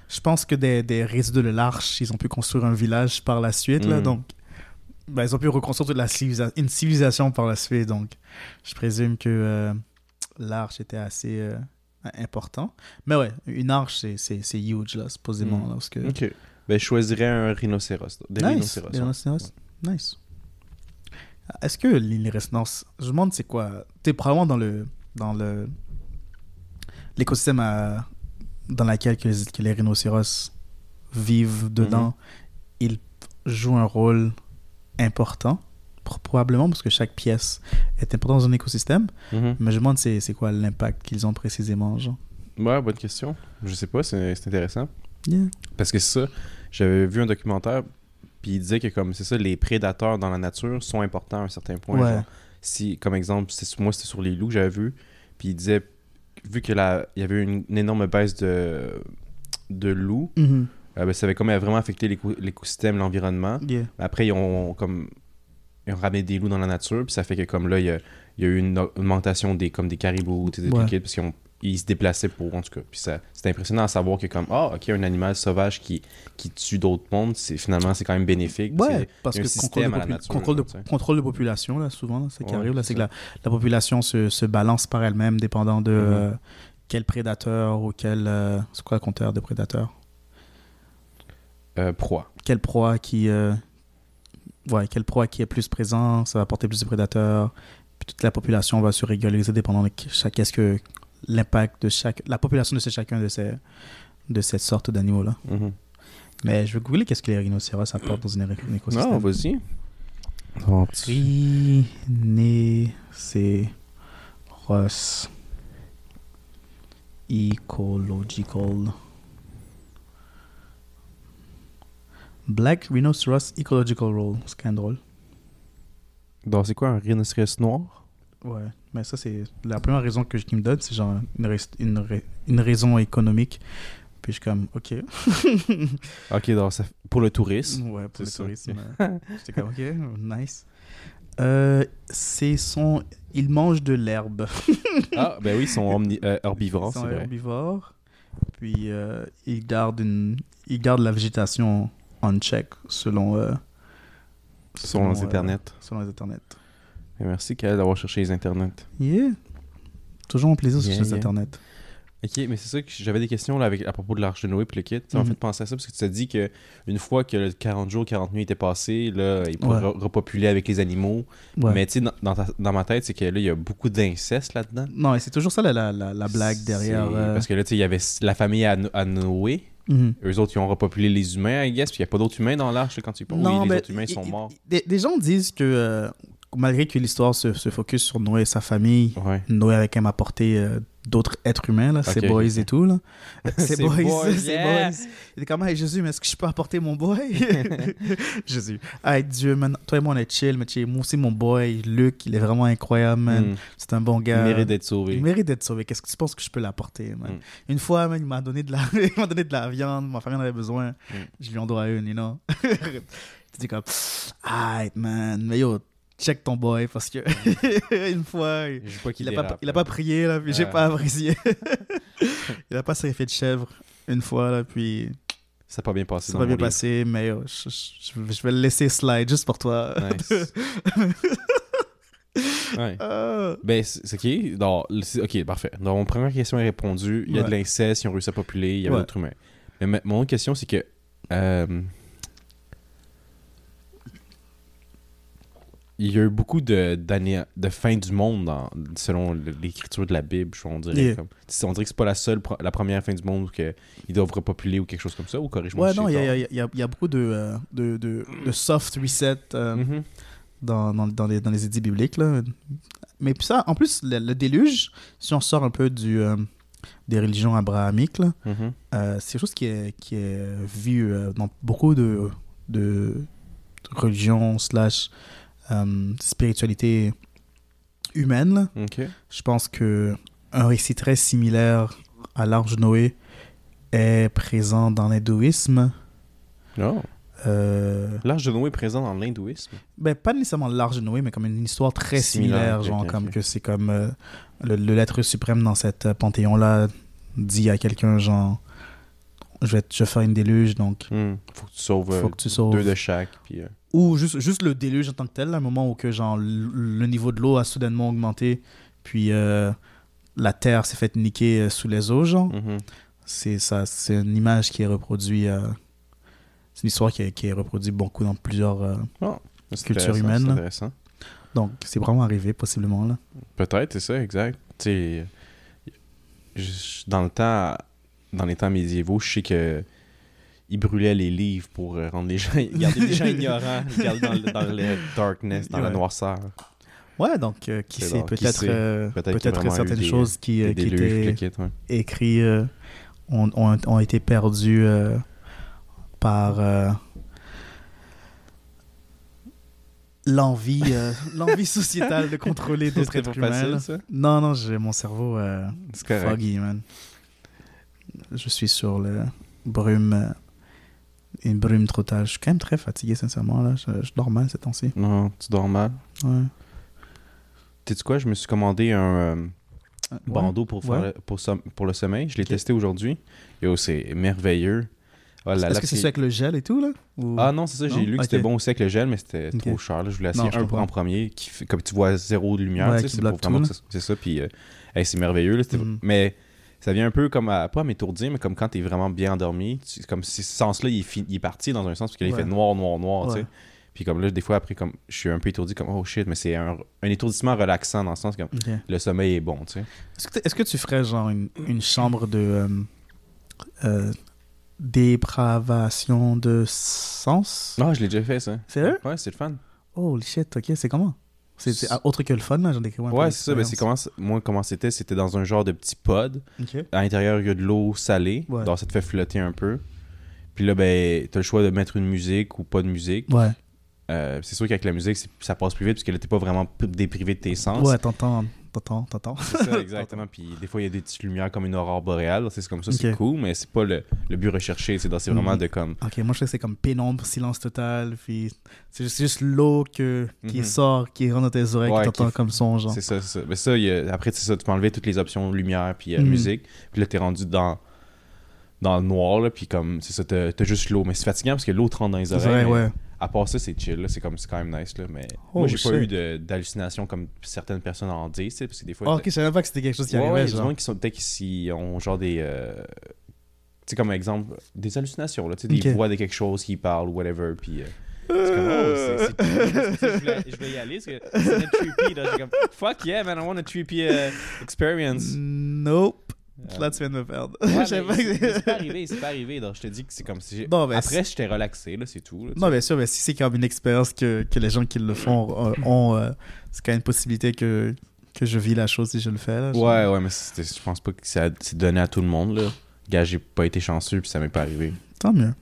Je pense que des, des résidus de l'arche, ils ont pu construire un village par la suite, là, Mm. donc ben, ils ont pu reconstruire toute la civilisa- une civilisation par la suite, donc je présume que euh, l'arche était assez euh, important. Mais ouais, une arche, c'est- huge, là, supposément, Mm. là, parce que... Ok. Ben, je choisirais un rhinocéros. Des Nice, rhinocéros. des ouais. rhinocéros. Nice. Est-ce que les rhinocéros, je me demande c'est quoi? T'es probablement dans le dans le l'écosystème à- dans lequel que les, que les rhinocéros vivent dedans, ils jouent un rôle important pro- probablement parce que chaque pièce est importante dans un écosystème. Mhm. Mais je me demande c'est c'est quoi l'impact qu'ils ont précisément, genre? Ouais, bonne question. Je sais pas, c'est c'est intéressant. Yeah. Parce que ça, j'avais vu un documentaire, puis il disait que comme c'est ça, les prédateurs dans la nature sont importants à un certain point. Ouais. si, comme exemple, c'est- moi c'était sur les loups que j'avais vu, puis il disait, vu que la, il y avait une, une énorme baisse de, de loups, Mhm. euh, ben, ça avait comme vraiment affecté l'éco- l'écosystème, l'environnement. Yeah. Après, ils ont comme ils ont ramené des loups dans la nature, puis ça fait que comme là, il y a, il y a eu une augmentation des comme des caribous, des Ouais. trucs, parce qu'ils ont- ils se déplaçaient pour en tout cas. Puis c'est impressionnant à savoir que comme ah ok un animal sauvage qui, qui tue d'autres mondes, finalement c'est quand même bénéfique. Ouais, C'est- parce il que contrôle de, nature, contrôle, de, contrôle population, là, souvent, c'est qui Ouais, arrive. Là, c'est que la, la population se, se balance par elle-même, dépendant de Mhm. euh, quel prédateur ou quel. euh, c'est quoi le compteur de prédateur Euh, proie. Quelle proie qui. euh, ouais, quelle proie qui est plus présent, ça va apporter plus de prédateurs. Puis toute la population va se régulariser dépendant de chaque. Qu'est-ce que. L'impact de chaque. La population de ce- chacun de ces. De cette sorte d'animaux-là. Mhm. Mais je vais googler qu'est-ce que les rhinocéros apportent dans un écosystème. Non, vas-y. Rhinocéros Ecological Black Rhinoceros Ecological Role. C'est quand même drôle. Donc c'est quoi un rhinocéros noir? Ouais, mais ça, c'est la première raison que je, qu'il me donne, c'est genre une, rais- une, une raison économique. Puis je suis comme, ok. Ok, donc ça- pour le tourisme. Ouais, pour le ça. tourisme. J'étais comme, ok, nice. Euh, c'est son... Il mange de l'herbe. ah ben oui, ils sont euh, herbivores, Ils sont herbivores. Puis euh, ils gardent une... Ils gardent la végétation en check selon... euh, Selon les internets. selon les internets. Et merci Kyle d'avoir cherché les internets. Yeah. Toujours un plaisir Yeah, sur les yeah. internets. Ok, mais c'est ça que j'avais des questions là, avec, à propos de l'arche de Noé puis le kit. Ça m'a Mhm. fait penser à ça parce que tu t'as dit que une fois que le 40 jours, 40 nuits étaient passés, là, ils pourraient Ouais. re- repopuler avec les animaux. Ouais. Mais tu sais, dans, dans ma tête, c'est que là, il y a beaucoup d'inceste là-dedans. Non, et c'est toujours ça la, la, la, la blague derrière... Euh, Parce que là, tu sais, il y avait la famille à, à Noé. mhm. Eux autres, ils ont repopulé les humains, I guess. Puis il n'y a pas d'autres humains dans l'arche quand tu penses. Oui, les autres humains sont morts. Des, des gens disent que euh, malgré que l'histoire se, se focus sur Noé et sa famille, Ouais. Noé avait quand même apporté euh, d'autres êtres humains, là, ses Ok, boys et tout. Là. ses Ses boys, boys, ses yeah. boys. Il était comme, hey Jésus, mais est-ce que je peux apporter mon boy? Jésus, hey Dieu, man, toi et moi on est chill, mais moi aussi mon boy, Luc, il est vraiment incroyable, man. Mm. C'est un bon Il gars. mérite d'être sauvé. Il mérite d'être sauvé. Qu'est-ce que tu penses que je peux l'apporter, man? Mm. Une fois, man, il m'a donné de la, il m'a donné de la viande, ma famille en avait besoin. Mm. Je lui en dois une, you know? tu dis comme, alright, man, mais yo, check ton boy parce que une fois, il, Je vois qu'il il a, pas, pas prié, là, puis j'ai pas apprécié. il a pas sacrifié de chèvre une fois, là, puis Ça n'a pas bien passé. ça va mon bien livre. passé, mais yo, je, je- je vais le laisser slide juste pour toi. Nice. ouais. Ah. Ben, c'est ok. C'est- ok, parfait. Donc, mon première question est répondue. Il y a de Ouais. l'inceste, ils ont réussi à populer, il y avait Ouais. d'autres humains. Mais ma- mon autre question, c'est que. euh, il y a eu beaucoup de, d'années, de fin du monde dans- selon l'écriture de la Bible, on dirait. Yeah. Comme, on dirait que c'est pas la seule, la première fin du monde où que ils doivent repopuler ou quelque chose comme ça, ou corrige-moi Ouais, non, il y a, tort. il y a- il y a- il y a beaucoup de, euh, de, de, de soft reset euh, Mhm. dans, dans, dans les, dans les édits bibliques. Là. Mais puis ça, en plus, le, le déluge, si on sort un peu du, euh, des religions abrahamiques, euh, c'est quelque chose qui est, qui est vu dans beaucoup de, de religions slash euh, spiritualité humaine. Je pense que un récit très similaire à l'Arche de Noé est présent dans l'hindouisme. Non. Euh, L'âge de Noé est présent dans l'hindouisme? ben, pas nécessairement l'Arche de Noé, mais comme une histoire très Similaire, genre comme que c'est comme euh, le, le l'être suprême dans cette panthéon-là dit à quelqu'un genre je vais, te- je vais faire une déluge, donc Hmm. Faut que tu sauves faut euh, que tu sauves. deux de chaque. Puis, euh, Ou juste, juste le déluge en tant que tel, un moment où que, genre, le, niveau de l'eau a soudainement augmenté, puis euh, la terre s'est faite niquer euh, sous les eaux, genre. mhm. C'est ça, c'est une image qui est reproduite. euh, c'est une histoire qui est, qui est reproduite beaucoup dans plusieurs. euh, C'est Culture intéressant, humaine, c'est là. intéressant. donc, c'est vraiment arrivé, possiblement, là. Peut-être, c'est ça, exact. Dans le temps, dans les temps médiévaux, je sais que ils brûlaient les livres pour euh, rendre les gens, garder les gens ignorants, garder dans le, dans le darkness, dans la noirceur. Ouais, donc, euh, qui sait, peut-être euh, vraiment eu certaines des- choses qui, euh, Des qui étaient ouais. écrites euh, ont, ont, ont été perdues par l'envie l'envie sociétale de contrôler d'autres êtres humains. Non, non, j'ai mon cerveau foggy, man. Je suis sur le brume euh, une brume totale. Je suis quand même très fatigué, sincèrement. Là. Je, je dors mal ces temps-ci. Non, tu dors mal. Ouais. Sais-tu quoi? Je me suis commandé un euh, Ouais. bandeau pour, faire Ouais. pour, le sommeil. Je l'ai testé aujourd'hui. Yo, c'est merveilleux. Oh Est-ce que c'est celui avec le gel et tout, là? Ou- Ah non, c'est ça, j'ai lu que c'était bon aussi avec le gel, mais c'était trop cher. là. Je voulais essayer Non, un en premier, qui comme tu vois zéro de lumière, Ouais, c'est ça- c'est ça. Puis, euh, hey, c'est merveilleux. là, Mhm. Mais ça vient un peu comme à, pas à m'étourdir, mais comme quand t'es vraiment bien endormi. tu- comme si ce sens-là, il, est fi- il est parti dans un sens, parce qu'il Ouais. fait noir, noir, noir, tu sais. Puis comme là, des fois, après, comme je suis un peu étourdi, comme oh shit, mais c'est un, un étourdissement relaxant dans le sens comme Ok. le sommeil est bon, tu sais. Est-ce que, tu ferais genre une, une chambre de euh, euh, dépravation de sens? Non, je l'ai déjà fait, ça. Sérieux? Ouais, c'est le fun. Holy shit, ok, c'est comment? C'est c'est autre que le fun, là, j'en décris un peu Ouais, c'est ça. Ben, comment, moi, comment c'était C'était dans un genre de petit pod. À l'intérieur, il y a de l'eau salée. Ouais. Donc, ça te fait flotter un peu. Puis là, ben, t'as le choix de mettre une musique ou pas de musique. Ouais, Euh, c'est sûr qu'avec la musique, ça passe plus vite parce que là, t'es pas vraiment déprivé de tes sens. ouais, t'entends, t'entends, t'entends. C'est ça, exactement. Puis des fois, il y a des petites lumières comme une aurore boréale. C'est comme ça, c'est cool, mais c'est pas le, le but recherché. C'est c'est vraiment Mhm. de comme. Ok, moi je sais que c'est comme pénombre, silence total, puis c'est juste, l'eau que, qui Mhm. sort, qui rentre dans tes oreilles, Ouais, que t'entends qui- comme son, genre. C'est ça, c'est ça. Mais ça, il y a- après, c'est ça, tu peux enlever toutes les options lumière puis euh, Mhm. musique. Puis là, t'es rendu dans, dans le noir, là, puis comme, c'est ça, t'as juste l'eau. Mais c'est fatigant parce que l'eau te rentre dans les oreilles. vrai, ouais. À part ça, c'est chill. C'est comme, c'est quand même nice, là. Mais Oh, moi, j'ai pas eu d'hallucinations comme certaines personnes en disent, parce que des fois. Ah, ok, je savais même pas que c'était quelque chose qui Ouais, ouais, arrivait, il y a du genre. monde qui sont peut-être qui ont genre des. euh, Tu sais, comme exemple, des hallucinations, là. Tu sais, des Ok. voix de quelque chose qui parle whatever. Puis. euh, c'est comme, oh, c'est- que je voulais, je voulais y aller, c'est trippy, là. J'ai comme, fuck yeah, man, I want a trippy euh, experience. Nope. Euh, Là, tu viens de me perdre. ouais, pas c'est- pas arrivé, c'est pas arrivé. Donc, je te dis que c'est comme si. Non, mais Après, j'étais relaxé, là, c'est tout. là, Non, bien sûr, mais si c'est comme une expérience que, que les gens qui le font euh, ont, euh, c'est quand même une possibilité que, que je vis la chose si je le fais. Là, genre. Ouais, ouais, mais je pense pas que c'est donné à tout le monde, là. Gars, j'ai pas été chanceux, puis ça m'est pas arrivé. Tant mieux.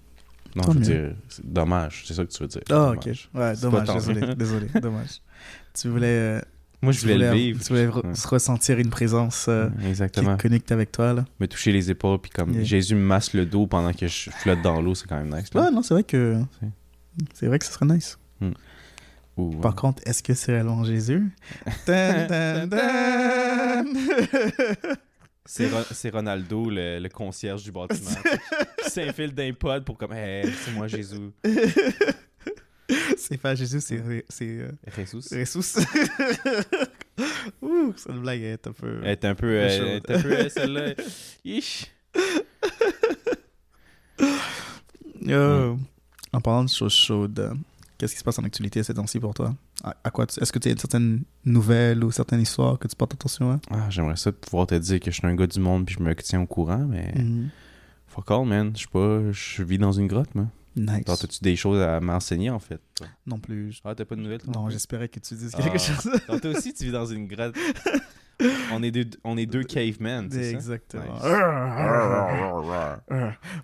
Non, Tant je veux mieux. dire, c'est dommage, c'est ça que tu veux dire. Ah, ok. Ouais, dommage, désolé. désolé, dommage. Tu voulais, euh, Moi, je voulais le vivre. Tu voulais Ouais. ressentir une présence euh, qui Exactement. connecte avec toi. Là. Me toucher les épaules, puis comme Yeah. Jésus me masse le dos pendant que je flotte dans l'eau, c'est quand même nice. là. Ouais, non, c'est vrai que C'est- vrai que ce serait nice. Par euh, contre, est-ce que c'est réellement Jésus? C'est Ro- c'est Ronaldo, le, le concierge du bâtiment, qui s'infile d'un pod pour comme, hey, c'est moi Jésus. C'est pas Jésus, c'est c'est euh. Ressus. Ouh, cette blague est un peu. Elle est un peu, euh, elle est un peu euh, celle-là. Ish. Euh, En parlant de choses chaudes, qu'est-ce qui se passe en actualité ces temps-ci pour toi? À, à quoi Est-ce que tu as certaines nouvelles ou certaines histoires que tu portes attention à? Ah, J'aimerais ça pouvoir te dire que je suis un gars du monde puis je me tiens au courant, mais Mhm. fuck all, man. Je sais pas, je vis dans une grotte, moi. Nice. Genre, T'as-tu des choses à m'enseigner, en fait? toi? Non plus. Ah, t'as pas de nouvelles? toi, Non, j'espérais que tu dises Ah. quelque chose. Donc, toi aussi, tu vis dans une grotte. on, est deux, on est deux cavemen, c'est ça? Exactement.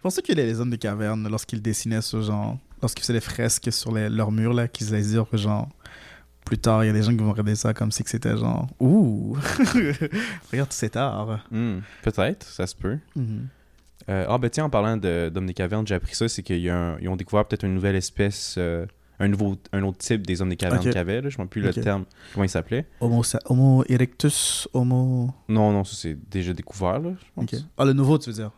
Nice. Qu'il y a les hommes des cavernes lorsqu'ils dessinaient ce genre, lorsqu'ils faisaient des fresques sur les- leurs murs là, qu'ils allaient dire que genre plus tard il y a des gens qui vont regarder ça comme si c'était genre ouh regarde cet art. Hmm, Peut-être, ça se peut. Mhm. Euh, ah, ben tiens, en parlant de- d'hommes des cavernes, j'ai appris ça, c'est qu'ils ont découvert peut-être une nouvelle espèce, euh, un, nouveau, un autre type des hommes des cavernes Ok. qu'il y avait, là. je ne sais plus le terme, comment il s'appelait. Homo, Homo erectus, Homo. Non, non, ça c'est déjà découvert, là, je pense. Ah le nouveau tu veux dire?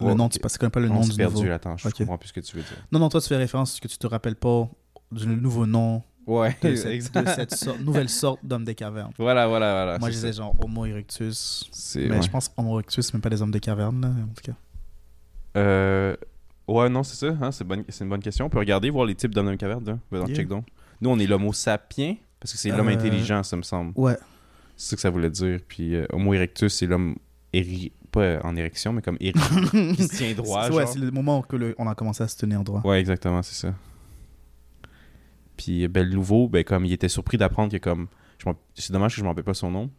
Le nom tu parce que tu connais pas le nom du perdu, nouveau. attends, je comprends plus ce que tu veux dire. Non non toi tu fais référence que tu te rappelles pas du nouveau nom Ouais, de cette, de cette sorte- nouvelle sorte d'homme des cavernes. Voilà, voilà, voilà. Moi je c'est disais genre Homo erectus. C'est- Mais ouais. je pense Homo erectus, même pas des hommes des cavernes là, en tout cas. Euh, ouais, non, c'est ça. Hein, c'est, bonne- une bonne question. On peut regarder, voir les types d'hommes de caverne. Là. Va dans le Yeah. check donc. Nous, on est l'homo sapiens, parce que c'est l'homme Euh, intelligent, ça me semble. Ouais. C'est ça que ça voulait dire. Puis euh, homo erectus, c'est l'homme éri... pas en érection, mais comme éri... qui se tient droit. C'est- ouais, c'est le moment que le- on a commencé à se tenir droit. Ouais, exactement, c'est ça. Puis ben, le nouveau, ben, comme il était surpris d'apprendre que comme. m'en- C'est dommage que je ne me rappelle pas son nom.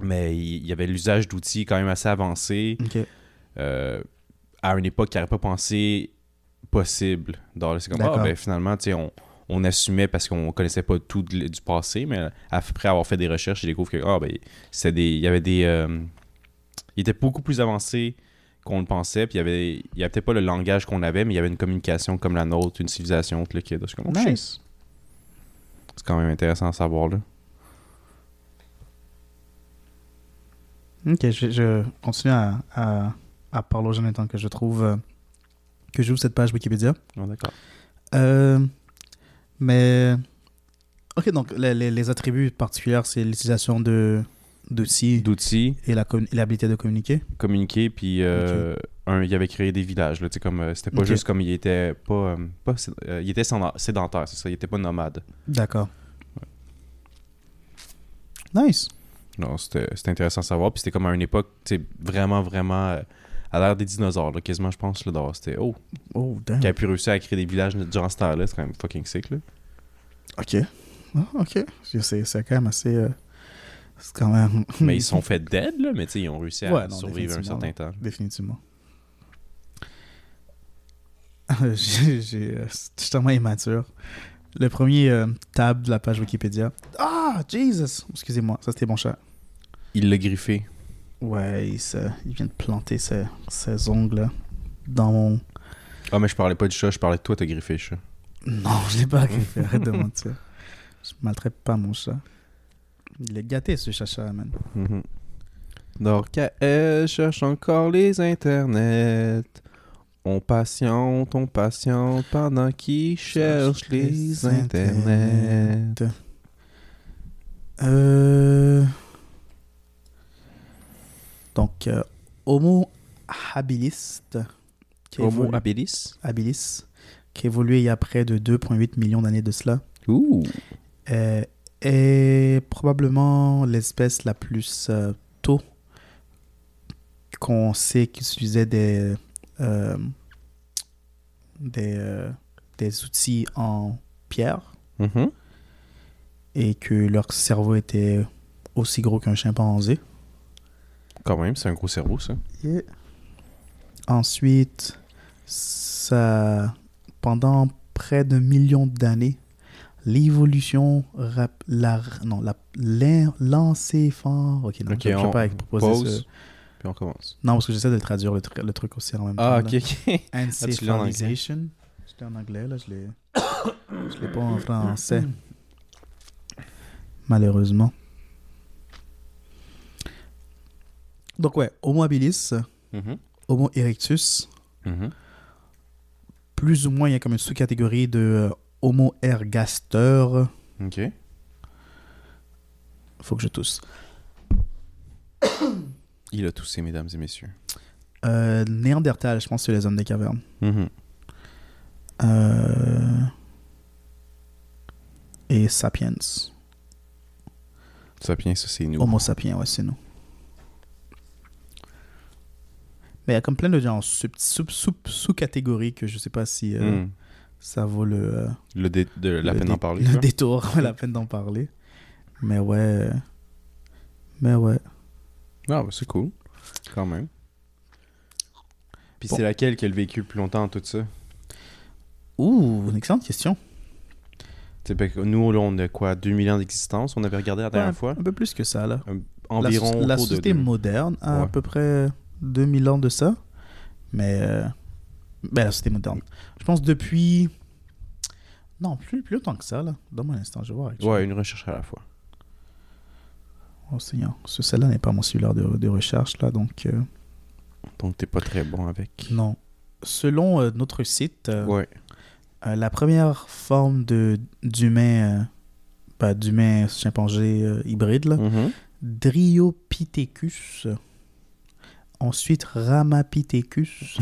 Mais il, y avait l'usage d'outils quand même assez avancés. Euh, à une époque qui n'aurait pas pensé possible. Donc, c'est comme, ah, ben, finalement, tu sais, on, on assumait parce qu'on connaissait pas tout de- du passé, mais après avoir fait des recherches, il découvre que, ah, ben, des, il y avait des. euh, il était beaucoup plus avancé qu'on le pensait. Puis il y avait, il y avait peut-être pas le langage qu'on avait, mais il y avait une communication comme la nôtre, une civilisation, le kid. Je suis comme. Nice. C'est quand même intéressant à savoir, là. Ok, je, je continue à, à, à gens temps que je trouve euh, que j'ouvre cette page Wikipédia. Oh, d'accord. Euh, mais ok, donc les, les, les attributs particuliers, c'est l'utilisation de d'outils D'outils, et la et l'habilité de communiquer. communiquer, puis euh, un, il avait créé des villages, là. Comme, euh, c'était pas juste comme il était pas. pas il était sédent- sédentaire, c'est ça. Il était pas nomade. D'accord. Nice. Non, c'était c'était intéressant à savoir. Puis c'était comme à une époque, vraiment, vraiment. À l'ère des dinosaures, là, quasiment, je pense, là, d'avoir. C'était. Oh, Oh, damn. qui a pu réussir à créer des villages durant ce temps-là, c'est quand même fucking sick, là. Ok. Ah, ok. C'est c'est quand même assez. euh, c'est quand même. Mais ils sont fait dead, là, mais tu sais, ils ont réussi à Ouais, non, survivre un certain temps. Définitivement. J'ai- J'ai. euh, Je suis tellement immature. Le premier euh, tab de la page Wikipédia. Ah, Jesus! Excusez-moi, ça c'était mon chat. Il l'a griffé. Ouais, il, se- il vient de planter ses, ses ongles dans mon. Ah, mais je parlais pas du chat, je parlais de toi, t'as griffé le chat. Non, je l'ai pas griffé, arrête de mentir. Je maltraite pas mon chat. Il est gâté ce chacha, man. Mhm. Norcaël cherche encore les internets. On patiente, on patiente pendant qu'il cherche les internets. Euh... Donc, euh, Homo habilis, qui Homo habilis. habilis, qui a évolué il y a près de 2,8 millions d'années de cela, Ouh. euh, est probablement l'espèce la plus euh, tôt qu'on sait qu'ils utilisaient des, euh, des, euh, des outils en pierre Mhm. et que leur cerveau était aussi gros qu'un chimpanzé. Quand même, c'est un gros cerveau, ça. Ensuite, ça, pendant près de millions d'années, l'évolution, rap- la, non, la, ok, non, Ok, je ne on pas proposer ce- puis on commence. Non, parce que j'essaie de le traduire le, tr- le truc aussi en même Ah, temps. ok, là. ok. anglais. Encephalization. L'ai en anglais, là, je l'ai. je l'ai pas en français. Malheureusement. Donc, ouais, Homo habilis, Mhm. Homo erectus, Mhm. plus ou moins, il y a comme une sous-catégorie de euh, Homo ergaster. Ok. Faut que je tousse. Il a toussé, mesdames et messieurs. Euh, Néandertal, je pense que c'est les hommes des cavernes. Mhm. Euh, Et sapiens. Sapiens, ça, c'est nous. Homo sapiens, ouais, c'est nous. Mais il y a comme plein de gens en sub- sub- sub- sous-catégories que je sais pas si euh, Mhm. ça vaut le, euh, Le dé- de la le peine dé- d'en parler. le détour, la peine d'en parler. Mais ouais. euh, Mais ouais. Ah, bah, c'est cool. Quand même. Puis Bon. c'est laquelle qui a le vécu plus longtemps tout ça? Ouh, une excellente question. Nous, là, on a quoi, 2000 ans d'existence? On avait regardé la dernière Ouais, fois? Un peu plus que ça, là. Environ la, la autour de société moderne a à peu près 2000 ans de ça. Mais. euh, Ben, la société moderne. Je pense depuis. Non, plus, plus longtemps que ça, là. Donne-moi un instant, je vais voir. actually. Ouais, une recherche à la fois. Oh, Seigneur. Ce, celle-là n'est pas mon cellulaire de, de recherche, là, donc. euh, Donc, t'es pas très bon avec. non. Selon euh, notre site, euh, Ouais. euh, la première forme de d'humain. euh, bah, d'humain chimpanzé hybride, là. Mhm. Dryopithecus. Ensuite, Ramapithecus.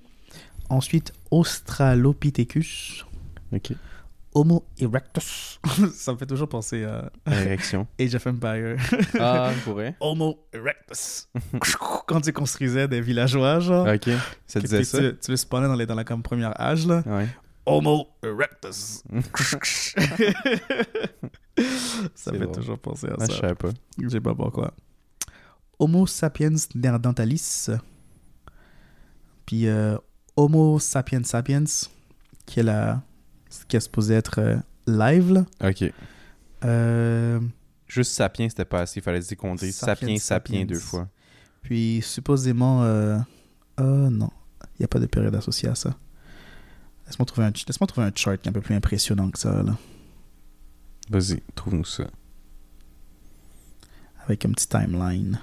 Ensuite, Australopithecus. Ok. Homo erectus. Ça me fait toujours penser à Érection. Age of Empire. ah, pourrait. Homo erectus. Quand tu construisais des villageois, genre. Ok. Ça disait tu, ça? tu, tu le spawnais dans, les, dans la comme première âge, là. Ouais. Homo erectus. ça me fait drôle. toujours penser à Ah, je ça. savais pas. Je sais pas pourquoi. Homo sapiens neanderthalis. Puis euh, Homo sapiens sapiens, qui est la. qui est supposé être euh, live. là. Ok. Euh, Juste sapiens, c'était pas assez. Il fallait se dire qu'on dise Sapiens, sapiens, sapiens deux fois. puis supposément euh, Euh, non. Il n'y a pas de période associée à ça. Laisse-moi trouver, un, laisse trouver un chart qui est un peu plus impressionnant que ça, là. Vas-y, trouve-nous ça. Avec un petit timeline.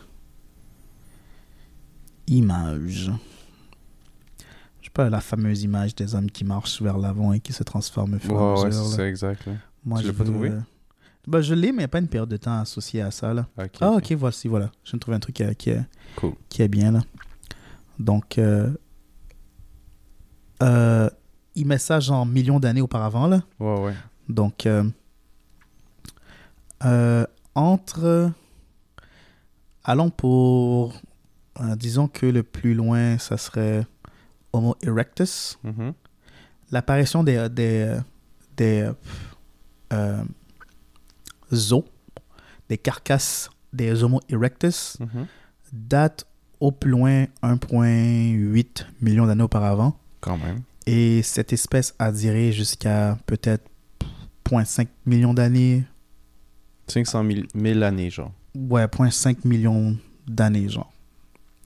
Image. Je sais pas, la fameuse image des hommes qui marchent vers l'avant et qui se transforment au fur et à Ouais, c'est exact. là. Moi, Tu je l'as pas veux, trouvé? bah, je l'ai, mais il n'y a pas une période de temps associée à ça, là. Ah, ok, voici, voilà. Je viens de trouver un truc qui, est- qui est, Cool. qui est bien, là. Donc, euh, euh, il met ça genre millions d'années auparavant, là. Ouais, ouais. Donc, euh, entre. Allons pour. Euh, disons que le plus loin, ça serait Homo erectus. Mhm. L'apparition des, des, des euh, os, des carcasses des Homo erectus, Mhm. date au plus loin 1,8 million d'années auparavant. Quand même. Et cette espèce a duré jusqu'à peut-être 0,5 million d'années. 500 000, 1000 années, genre. Ouais, 0,5 million d'années, genre.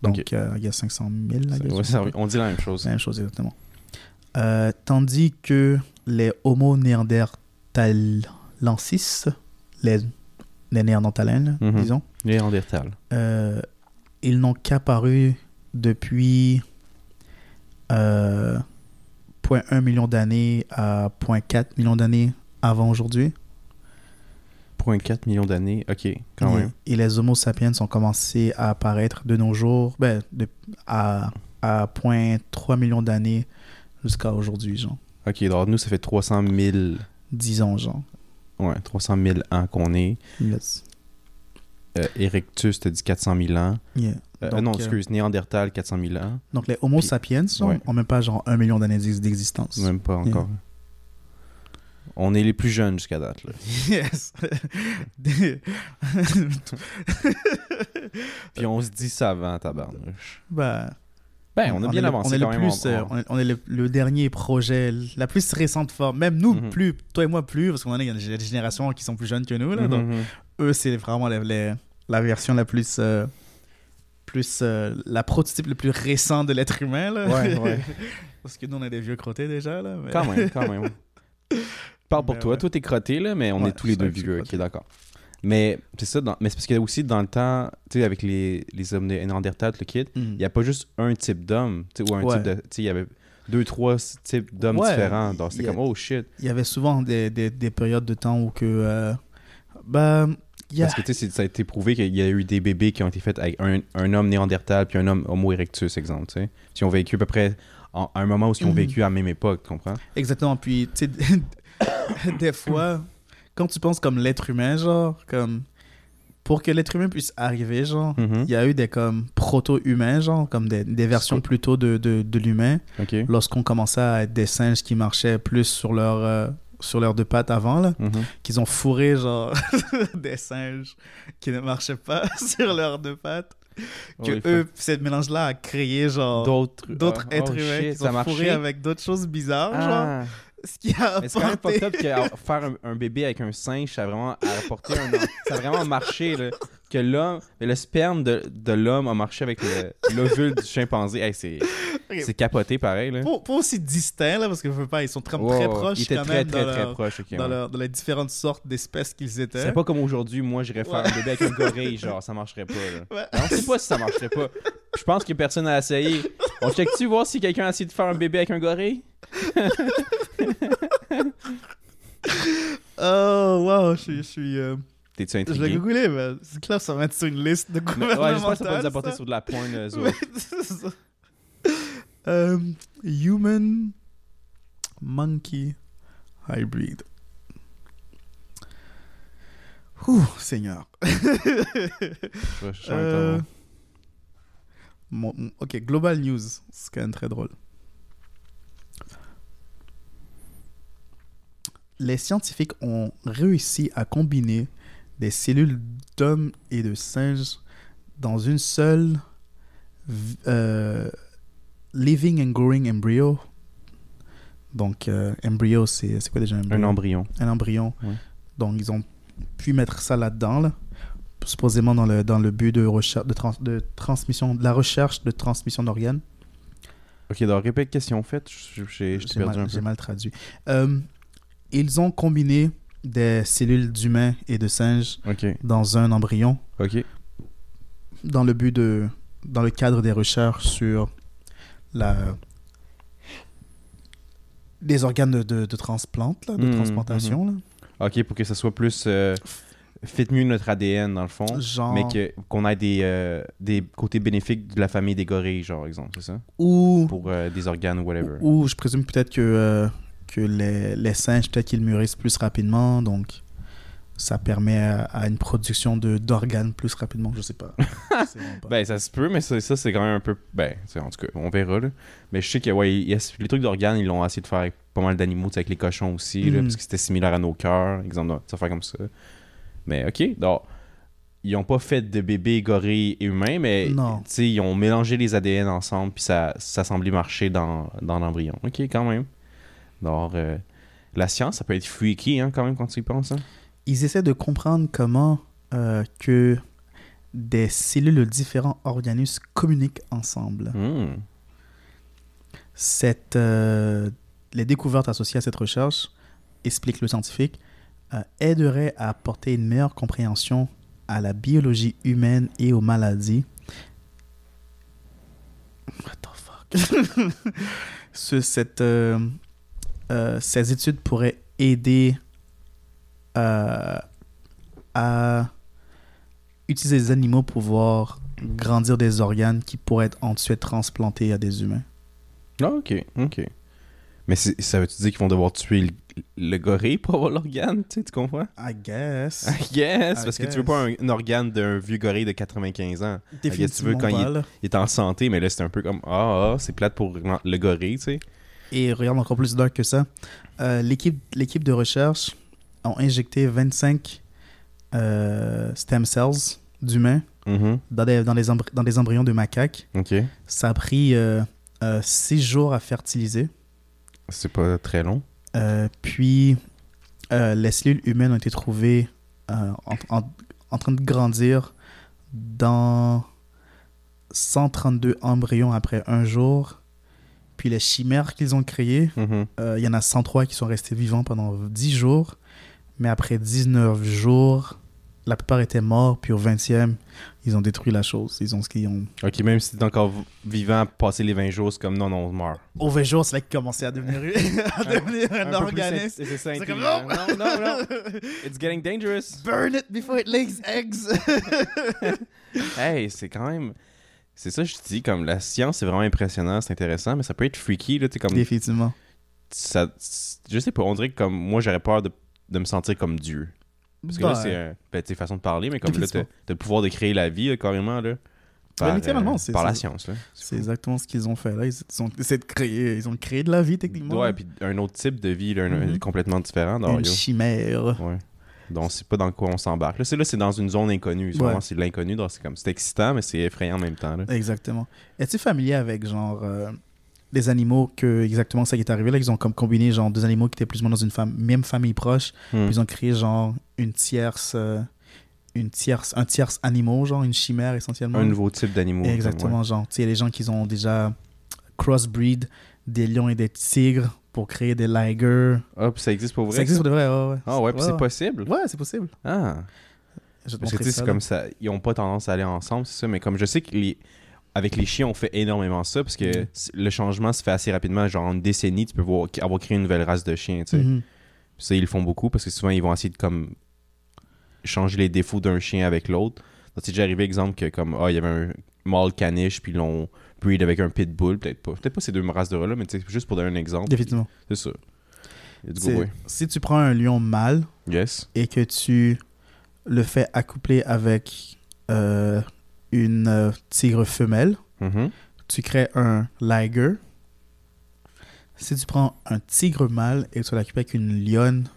Donc, Ok. euh, il y a 500 000. là, ouais, ça- on dit la même chose. La même chose, exactement. Euh, tandis que les Homo néandertalensis, les, les néandertalens, Mhm. disons, Néandertal. euh, ils n'ont qu'apparu depuis euh, 0.1 million d'années à 0.4 million d'années avant aujourd'hui. 0.4 millions d'années. Ok, quand et, même. et les Homo sapiens ont commencé à apparaître de nos jours ben, de- à, à 0.3 millions d'années jusqu'à aujourd'hui, genre. Ok, alors nous, ça fait 300 000, 10 ans, genre. ouais, 300 000 ans qu'on est. Yes. Euh, Erectus, t'as dit 400 000 ans. Yeah. Euh, Donc, non, euh, excuse, Néandertal, 400 000 ans. Donc les Homo Puis- sapiens genre, ouais. ont même pas genre un million d'années d'ex- d'existence. Même pas encore. On est les plus jeunes jusqu'à date. Là. Yes. Puis on se dit savant, tabarnouche. bah, Ben, on a bien est le- avancé on est quand le même. plus, on- euh, on- est, on est le, le dernier projet, la plus récente forme. Même nous, Mhm. plus, toi et moi plus, parce qu'on a des générations qui sont plus jeunes que nous. Là, Mhm, donc, mhm. eux, c'est vraiment les- les- la version la plus. euh, plus euh, la prototype le plus récent de l'être humain. Là. Ouais, ouais. parce que nous, on est des vieux crottés déjà. Là, mais- Quand même, quand même. Parle pour Mais toi. ouais. Toi, t'es crotté, là, mais on Ouais, est tous les deux vieux. Ok, d'accord. Mais c'est ça, dans- mais c'est parce que aussi dans le temps, tu sais, avec les, les hommes néandertals, le kit, Mhm. il n'y a pas juste un type d'homme, tu sais, ou un Ouais. type de. Tu sais, il y avait deux, trois types d'hommes différents. Donc, c'était y a- comme, oh shit. Il y avait souvent des, des, des périodes de temps où que. euh, bah, il y a- Parce que tu sais, ça a été prouvé qu'il y a eu des bébés qui ont été faits avec un, un homme néandertal puis un homme homo erectus, exemple, tu sais. Qui ont vécu à peu près en- à un moment où ils ont Mhm. vécu à la même époque, tu comprends? Exactement. Puis, tu sais, des fois, quand tu penses comme l'être humain, genre, comme. Pour que l'être humain puisse arriver, genre, Mhm. il y a eu des comme proto-humains, genre, comme des, des versions plutôt de, de, de l'humain, lorsqu'on commençait à être des singes qui marchaient plus sur leur. euh, sur leurs deux pattes avant, là, Mhm. qu'ils ont fourré, genre, des singes qui ne marchaient pas sur leurs deux pattes. Que Ouais, eux, ce mélange-là a créé, genre, D'autres d'autres oh, êtres oh, humains shit, qui fourrés marchait? avec d'autres choses bizarres, genre. Ce qui a Mais c'est quand même pas apporté... top que faire un, un bébé avec un singe, ça a vraiment apporté un. ça a vraiment marché, là. Que l'homme. Le sperme de, de l'homme a marché avec le- l'ovule du chimpanzé. Hey, c'est, Ok. c'est capoté pareil, là. Pas, pas aussi distinct, là, parce que je veux pas, ils sont très, Ouais, très ouais, proches Il était quand très, même très, dans, très leur- proche. ok, dans, ouais. leur- dans les différentes sortes d'espèces qu'ils étaient. C'est pas comme aujourd'hui, moi, j'irais faire un bébé avec un gorille, genre, ça marcherait pas, là. Ouais. Mais On sait pas si ça marcherait pas. Je pense que personne n'a essayé. On check-tu voir si quelqu'un a essayé de faire un bébé avec un gorille? Oh, wow, je, suis- je suis... euh, T'es-tu je l'ai googlé, mais c'est clair, ça va être sur une liste de Mais- Ouais, j'espère que ça peut nous gouvernementales, apporter sur de la pointe, euh. Euh, human monkey hybrid. Ouh, Seigneur. Je Euh, bon. mon- mon- ok, Global News. C'est quand même très drôle. Les scientifiques ont réussi à combiner des cellules d'hommes et de singes dans une seule euh, living and growing embryo. Donc, euh, embryo, c'est quoi déjà un Un embryo? embryon. un embryon. Ouais. Donc, ils ont pu mettre ça là-dedans, là, supposément dans le, dans le but de, recherche, de, trans- de transmission, de la recherche de transmission d'organes. Ok, donc répète question faite. Je j'ai- perdu un mal traduit. Euh, ils ont combiné des cellules d'humains et de singes dans un embryon dans le but de dans le cadre des recherches sur la des organes de, de, de transplante là, de Mhm, transplantation là. Ok, pour que ça soit plus. Euh, fit mieux notre ADN, dans le fond. genre Mais qu'on ait des, euh, des côtés bénéfiques de la famille des gorilles, genre, exemple, c'est ça? ou Pour euh, des organes ou whatever. ou je présume peut-être que euh, que les, les singes peut-être qu'ils mûrissent plus rapidement donc ça permet à, à une production d'organes plus rapidement je sais pas, Ben, ça se peut, mais ça, ça, c'est quand même un peu. Ben, en tout cas, on verra, là. Mais je sais que, ouais, il y a- les trucs d'organes, ils l'ont essayé de faire avec pas mal d'animaux, avec les cochons aussi, là, Mhm. parce que c'était similaire à nos cœurs, exemple, ça faire comme ça. Mais, ok, donc, ils ont pas fait de bébés gorilles et humains, mais, ils ont mélangé les ADN ensemble, puis ça, ça semblait marcher dans, dans l'embryon. Ok, quand même. Donc, euh, la science, ça peut être freaky, hein, quand même, quand tu y penses, hein. ils essaient de comprendre comment euh, que des cellules de différents organismes communiquent ensemble. Hmm. Cette, euh, les découvertes associées à cette recherche, explique le scientifique, euh, aideraient à apporter une meilleure compréhension à la biologie humaine et aux maladies. What the fuck? Ce- cette, euh, euh, ces études pourraient aider euh, à utiliser les animaux pour pouvoir grandir des organes qui pourraient être ensuite transplantés à des humains. Ah, ok, ok. Mais ça veut-tu dire qu'ils vont devoir tuer le, le gorille pour avoir l'organe, tu sais, tu comprends? I guess. I guess, I parce que tu veux pas un, un organe d'un vieux gorille de 95 ans. guess tu veux quand pas. Il est en santé, mais là, c'est un peu comme Ah, ah, c'est plate pour le gorille, tu sais. Et regarde encore plus dark que ça. Euh, L'équipe de recherche ont injecté 25 euh, stem cells d'humains Mhm. dans des, dans, les dans des embryons de macaques. Ok. Ça a pris 6 jours à fertiliser. C'est pas très long. Euh, puis, euh, les cellules humaines ont été trouvées euh, en, en- en train de grandir dans 132 embryons après un jour. Puis les chimères qu'ils ont créées, Mhm. euh, il y en a 103 qui sont restés vivants pendant 10 jours. Mais après 19 jours, la plupart étaient morts. Puis au 20e, ils ont détruit la chose. Ils ont ce qu'ils ont. Ok, même si t'es encore vivant, passer les 20 jours, c'est comme non, non, on meurt. Au 20 jours, c'est là qu'ils commençaient à devenir, à devenir un, peu plus organisme. c'est- c'est ça, C'est comme, intelligent. non, non, non. It's getting dangerous. Burn it before it lays eggs. Hey, c'est quand même. C'est ça, je te dis, comme la science, c'est vraiment impressionnant, c'est intéressant, mais ça peut être freaky, là, tu comme. Définitivement. Ça, je sais pas, on dirait que comme moi, j'aurais peur de, de me sentir comme Dieu. Parce que là, c'est un- ben, façon de parler, mais comme là, t'as le pouvoir de créer la vie, là, carrément, là. Par, littéralement, euh, par la science, là. C'est exactement ce qu'ils ont fait là. Ils ont essayé de créer, ils ont créé de la vie techniquement. Ouais, puis un autre type de vie, là, un- Mhm. complètement différent. Une chimère. Ouais. Donc, c'est pas dans quoi on s'embarque. Là, c'est là, c'est dans une zone inconnue. C'est Ouais. Vraiment, c'est de l'inconnu. donc C'est comme, c'est excitant, mais c'est effrayant en même temps. Là. Exactement. Es-tu familier avec genre euh, des animaux que exactement ça qui est arrivé là? Ils ont comme combiné genre deux animaux qui étaient plus ou moins dans une fam- même famille proche. Hmm. Puis ils ont créé genre une tierce, euh, une tierce, un tierce animal, genre une chimère essentiellement. Un nouveau type d'animaux. Exactement, genre, tu sais, les gens qui ont déjà crossbreed des lions et des tigres pour créer des ligers. ouais. Ah, puis ça existe pour vrai? Ça existe pour de vrai, ouais, ouais. Ah ouais, puis c'est possible. Ouais, c'est possible. Ah. Je Parce que c'est comme ça. Ils ont pas tendance à aller ensemble, c'est ça. Mais comme je sais que les. Avec les chiens, on fait énormément ça parce que c- le changement se fait assez rapidement. Genre, en une décennie, tu peux voir, avoir créé une nouvelle race de chiens. Tu sais. Mhm. Ça, ils le font beaucoup parce que souvent, ils vont essayer de comme changer les défauts d'un chien avec l'autre. Donc, c'est déjà arrivé, exemple, que comme, ah, il y avait un mâle caniche, puis ils l'ont breed avec un pitbull. Peut-être pas. Peut-être pas ces deux races de là mais juste pour donner un exemple. Définitivement. C'est ça. Go, ouais. Si tu prends un lion mâle Yes. et que tu le fais accoupler avec euh, une euh, tigre femelle, Mhm. tu crées un liger. Si tu prends un tigre mâle et que tu l'accouples avec une lionne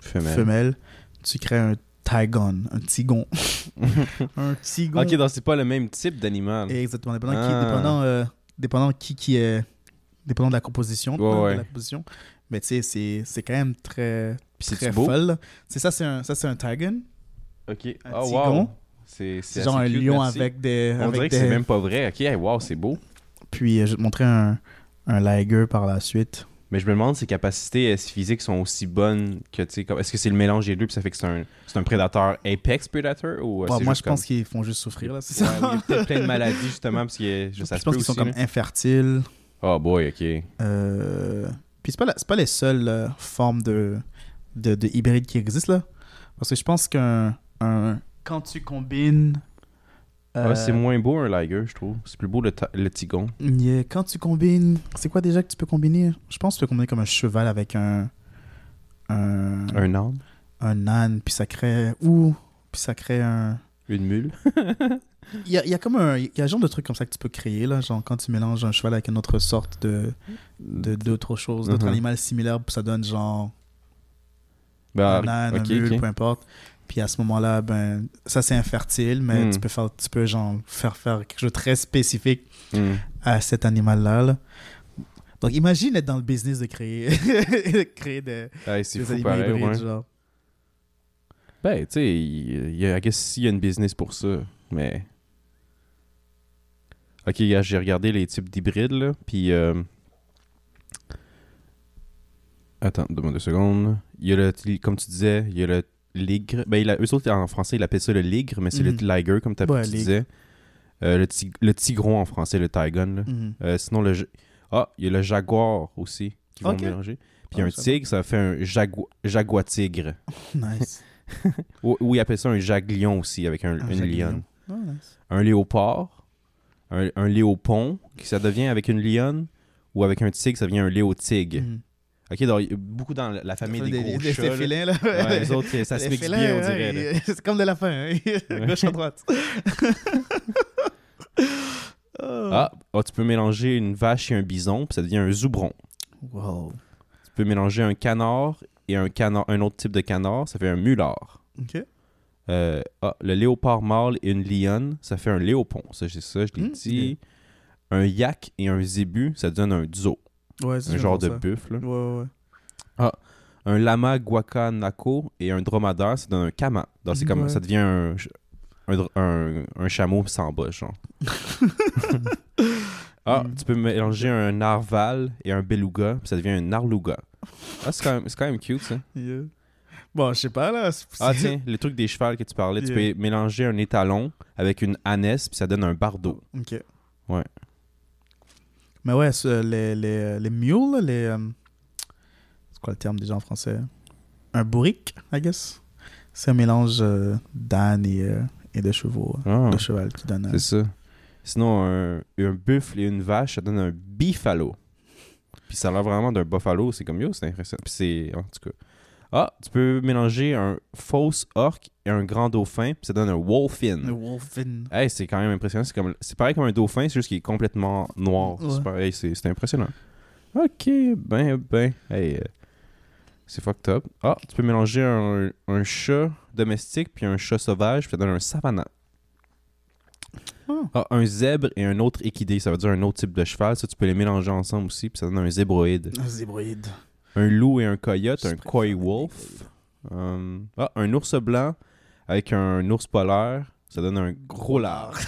Femelle. femelle, tu crées un tigon, un tigon. un tigon. ok, donc c'est pas le même type d'animal. Exactement, dépendant, qui, Ah. dépendant, euh, dépendant qui, qui est. Dépendant de la composition. Ouais, de la composition. Mais tu sais, c'est- quand même très, très beau? folle. C'est ça, c'est un, ça, un tigon. Ok. Un Oh, tigon. wow. C'est genre un cute, lion merci. avec des. On avec dirait que des- c'est même pas vrai. Ok, hey, wow, c'est beau. Puis euh, je vais te montrer un, un Liger par la suite. Mais je me demande ses capacités physiques sont aussi bonnes que, tu sais, est-ce que c'est le mélange des deux puis ça fait que c'est un, un prédateur apex predator ou euh, Bon, moi, je pense qu'ils font juste souffrir, là, c'est Ouais, ça? il y a peut-être plein de maladies justement parce que je, ça je se pense qu'ils sont comme là. infertiles. Oh boy, ok. Euh, Puis c'est pas, la- pas les seules euh, formes de, de, qui existent, là. Parce que je pense qu'un... un- Quand tu combines... euh, Ouais, c'est moins beau un Liger, je trouve. C'est plus beau le, le Tigon. Yeah, quand tu combines. C'est quoi déjà que tu peux combiner? Je pense que tu peux combiner comme un cheval avec un. Un, Un âne, un âne, puis ça crée. Ou. Puis ça crée un. une mule. Il y a, il y a comme un. Il y a un genre de truc comme ça que tu peux créer, là. Genre quand tu mélanges un cheval avec une autre sorte de. de- D'autre chose, d'autre Mhm. animal similaire, puis ça donne genre. Bah, un âne, ok, un mule, peu importe. Puis à ce moment-là, ben. Ça c'est infertile, mais Hmm. tu peux faire. Tu peux genre faire faire quelque chose de très spécifique Hmm. à cet animal-là. là. Donc, imagine être dans le business de créer, de créer des, Ouais, c'est des fou animaux pareil, hybrides, ouais. genre. Ben, tu sais, il y a, y a une business pour ça, mais... Ok, j'ai regardé les types d'hybrides, là, puis... euh, Attends, donne-moi deux secondes. Il y a le, comme tu disais, il y a le ligre. Ben, il a, eux autres, en français, ils appellent ça le ligre, mais c'est Mhm. le liger, comme tu Ouais, tu disais. Euh, le, tig- le tigron en français, le tigon, là. Mhm. Euh, sinon, le... Ah, il y a le jaguar aussi, qui vont Ok. mélanger. Puis Ah, un tigre, ça fait un jagu... jaguar-tigre. Nice. Ou, ou ils appellent ça un jaglion aussi, avec un- Un une lionne. Oh, nice. Un léopard, un, un léopon, qui ça devient avec une lionne, ou avec un tigre, ça devient un léotigre. Mhm. Ok, donc beaucoup dans la famille des, gros des, chats. des là. félins, là. Ouais, les autres, ça se mixe bien, on dirait. C'est comme de la fin, hein. Gauche à droite. Ah, ah, tu peux mélanger une vache et un bison, puis ça devient un zoubron. Wow. Tu peux mélanger un canard et un, canard, un autre type de canard, ça fait un mulard. Ok. Euh, ah, le léopard mâle et une lionne, ça fait un léopon. Ça, j'ai ça, je l'ai Hmm, dit. Un yak et un zébu, ça donne un zo, Ouais, c'est un genre de ça. buffle. là. Ouais, ouais, ouais. Un lama guacanako et un dromadaire, ça donne un kama. Donc, c'est comme Ouais. ça devient un, un, un, un chameau sans bas, genre. ah, Mm. tu peux mélanger un narval et un beluga, puis ça devient un narluga. Ah, c'est quand, même- c'est quand même cute, ça. Yeah. Bon, je sais pas, là. c'est- Ah, tiens, le truc des chevals que tu parlais, tu peux mélanger un étalon avec une ânesse, puis ça donne un bardeau. Ok. Ouais. Mais ouais, ce- les, les, les mules, les. euh, c'est quoi le terme déjà en français? Un bourrique, I guess. C'est un mélange euh, d'âne et, euh, et de chevaux, Ah, de cheval qui donne. c'est ça. Sinon, un, un buffle et une vache, ça donne un bifalo. Puis ça a l'air vraiment d'un buffalo, c'est comme yo, c'est impressionnant. Puis c'est, en tout cas. Ah, tu peux mélanger un fausse orque et un grand dauphin, puis ça donne un wolfin. Le wolfin. Hey, c'est quand même impressionnant. C'est, comme, c'est pareil comme un dauphin, c'est juste qu'il est complètement noir. Ouais. C'est, pareil, c'est, c'est impressionnant. Ok, ben, ben. Hey, euh, c'est fucked up. Ah, tu peux mélanger un, un chat domestique puis un chat sauvage, puis ça donne un savannah. Ah. Ah, un zèbre et un autre équidé, ça veut dire un autre type de cheval. Ça, tu peux les mélanger ensemble aussi, puis ça donne un zébroïde. Un zébroïde. Un loup et un coyote, un coy wolf. Hum, ah, un ours blanc avec un ours polaire, ça donne un gros lard.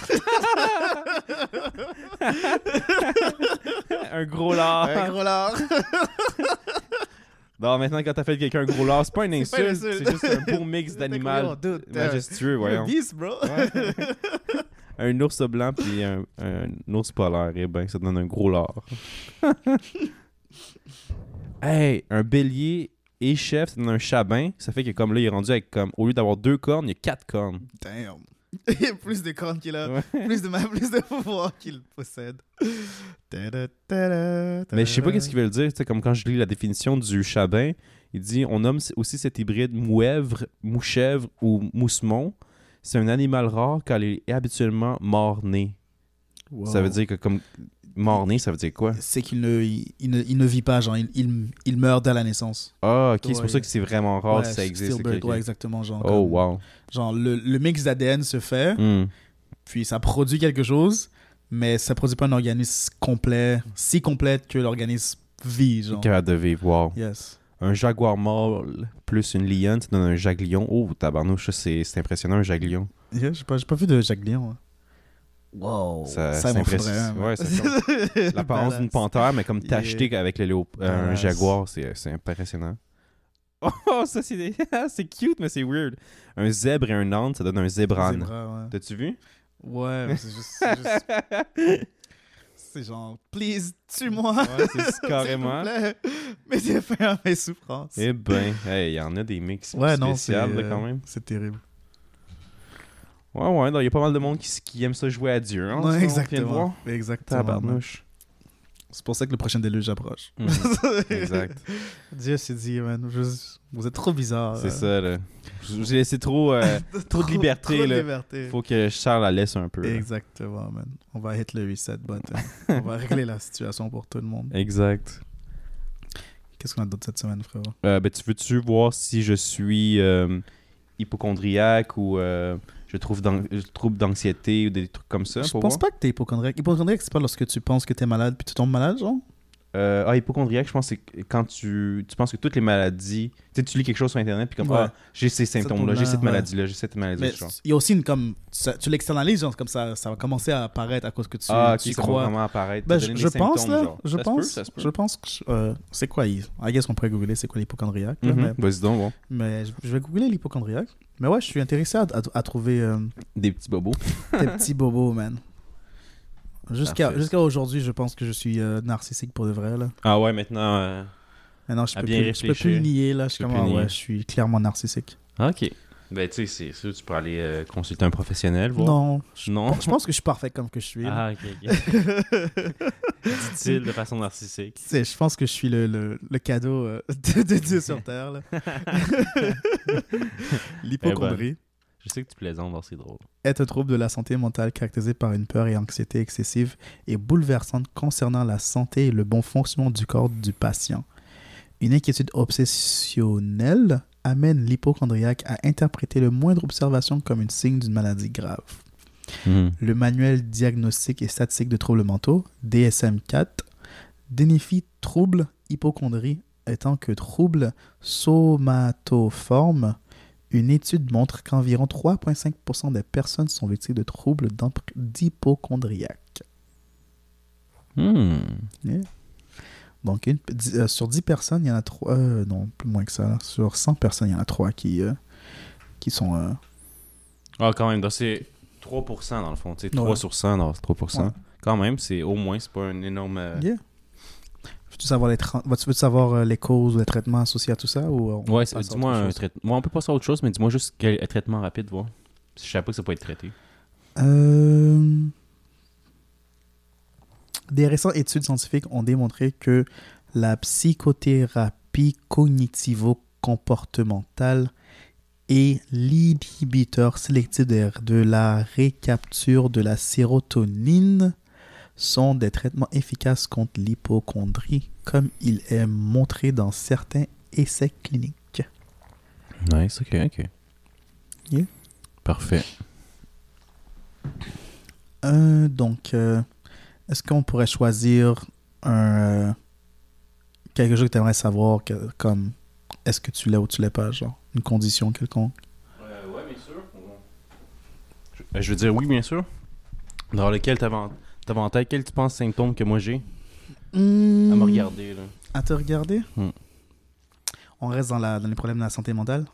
un gros lard. Un gros lard. Non, maintenant, quand t'as fait quelqu'un un gros lard, c'est pas une insulte, c'est juste un beau mix d'animal t'es majestueux, voyons. bro. Ouais. un ours blanc puis un, un ours polaire, eh ben, ça donne un gros lard. Hey, un bélier et chef, donne un chabin. Ça fait que comme là, il est rendu avec comme, au lieu d'avoir deux cornes, il y a quatre cornes. Damn. Il y a plus de cornes qu'il a, Ouais. plus de plus de pouvoir qu'il possède. Ta-da, ta-da, Mais je sais pas qu'est-ce qu'ils veulent dire. Tu sais, comme quand je lis la définition du chabin, il dit on nomme aussi cet hybride mouèvre, mouchèvre ou moussemon. C'est un animal rare car il est habituellement mort-né. Wow. Ça veut dire que comme mort-né, ça veut dire quoi? C'est qu'il ne, il, il ne, il ne vit pas, genre, il, il, il meurt dès la naissance. Ah, ok, c'est pour ça que c'est vraiment rare Ouais, si ça existe. stillbirth, ok, ok. ouais, exactement. Genre, Oh, comme- wow. genre le, le mix d'ADN se fait, Hmm. puis ça produit quelque chose, mais ça produit pas un organisme complet, si complète que l'organisme vit, genre. Capable de vivre, wow. Yes. Un jaguar mâle plus une lionne, ça donne un jaglion. Oh, tabarnouche, c'est c'est impressionnant, un jaglion. Yeah, j'ai pas, vu de Jacques Lion. hein. Wow. Ça, Ça, c'est un, man. Ouais, c'est L'apparence d'une panthère, mais comme tacheté avec le léop- euh, un jaguar, c'est c'est impressionnant. Oh, ça, c'est des- c'est cute, mais c'est weird. Un zèbre et un âne, ça donne un zébran. Zébra, ouais. T'as-tu vu? Ouais, mais c'est juste. C'est juste- c'est genre, please, tue-moi. Ouais, c'est carrément. plaît. Mettez fin à mes souffrances. Eh ben, il y en a des mix ouais, non, c'est spéciales là, euh, quand même. C'est terrible. Ouais, ouais, il y a pas mal de monde qui, qui aime ça jouer à Dieu. Hein, Ouais, ça, on vient de exactement. voir. Exactement. man. Tabarnouche. C'est pour ça que le prochain déluge approche. Mhm. exact. Dieu s'est dit, man, je- vous êtes trop bizarre. C'est ça, là. Je vous ai laissé trop, euh, trop de liberté, Trop là. liberté. Faut que Charles la laisse un peu. là. Exactement, man. On va hit le reset button. On va régler la situation pour tout le monde. Exact. Qu'est-ce qu'on a d'autre cette semaine, frérot? Euh, ben, tu veux-tu voir si je suis euh, hypochondriaque ou euh, je trouve trouble d'anxiété ou des trucs comme ça? Je pour pense voir? pas que t'es hypochondriaque. Hypochondriaque, c'est pas lorsque tu penses que t'es malade puis tu tombes malade, genre? Euh, ah, hypochondriaque, je pense que c'est quand tu, tu penses que toutes les maladies. Tu sais, tu lis quelque chose sur Internet, puis comme, Ouais. ah, j'ai ces symptômes-là, j'ai cette ouais. maladie-là, j'ai cette maladie-là. Il y a aussi une comme. ça- tu l'externalises, genre, comme ça, ça va commencer à apparaître à cause que tu, ah, tu ça crois. va vraiment apparaître. Ben, je, des pense, là. genre. Je Ça se pense. peut, ça je pense que. euh, c'est quoi il- I guess qu'on pourrait googler c'est quoi l'hypochondriaque. là, Mhm. mais, Vas-y donc, bon. mais je, je vais googler l'hypochondriaque. Mais ouais, je suis intéressé à, à- à trouver euh, Des petits bobos. tes petits bobos, man. Jusqu'à jusqu'à aujourd'hui, je pense que je suis euh, narcissique pour de vrai, là. Ah ouais, maintenant. euh, Maintenant, je peux, bien plus, je peux plus nier, là. Je ah nier. ouais, je suis clairement narcissique. Ok. Ben, tu sais, c'est sûr, tu peux aller euh, consulter un professionnel, voir. Non. Je, Non? je pense que je suis parfait comme que je suis. Ah, ok, ok. Dit-il de façon narcissique. Tu sais, je pense que je suis le, le, le cadeau de, de Dieu sur Terre. là. L'hypochondrie Je sais que tu plaisantes, alors c'est drôle. est un trouble de la santé mentale caractérisé par une peur et anxiété excessive et bouleversante concernant la santé et le bon fonctionnement du corps du patient. Une inquiétude obsessionnelle amène l'hypochondriaque à interpréter le moindre observation comme une signe d'une maladie grave. Le manuel diagnostique et statistique de troubles mentaux, DSM-4, définit trouble hypochondrie étant que trouble somatoforme. Une étude montre qu'environ 3,5% des personnes sont victimes de troubles d'hypochondriaque. Hmm. Donc, une- dix- euh, sur 10 personnes, il y en a 3... non, plus moins que ça. Sur 100 personnes, il y en a 3 qui, euh, qui sont... euh, Ah, quand même, donc c'est 3% dans le fond. Tu sais, 3 Ouais. sur 100, non, c'est 3%. Ouais. Quand même, c'est au moins, c'est pas un énorme. euh, Yeah. Veux-tu savoir, les veux savoir euh, les causes ou les traitements associés à tout ça ou on Ouais, dis-moi un traitement. Moi, on peut passer à autre chose, mais dis-moi juste quel un traitement rapide, voir. Je savais pas que ça peut être traité. Euh, Des récentes études scientifiques ont démontré que la psychothérapie cognitivo-comportementale et l'inhibiteur sélectif de, de la récapture de la sérotonine sont des traitements efficaces contre l'hypochondrie, comme il est montré dans certains essais cliniques. Nice, ok, ok. Yeah. Parfait. Euh, donc, euh, est-ce qu'on pourrait choisir un, euh, quelque chose que tu aimerais savoir, que- comme est-ce que tu l'as ou tu l'as pas, genre une condition quelconque? Ouais, bien sûr. Je, je veux dire, oui, bien sûr. Dans lequel en, t'avais en tête, quel tu penses symptôme que moi j'ai? À me regarder, là. À te regarder? Hmm. On reste dans, la, dans les problèmes de la santé mentale?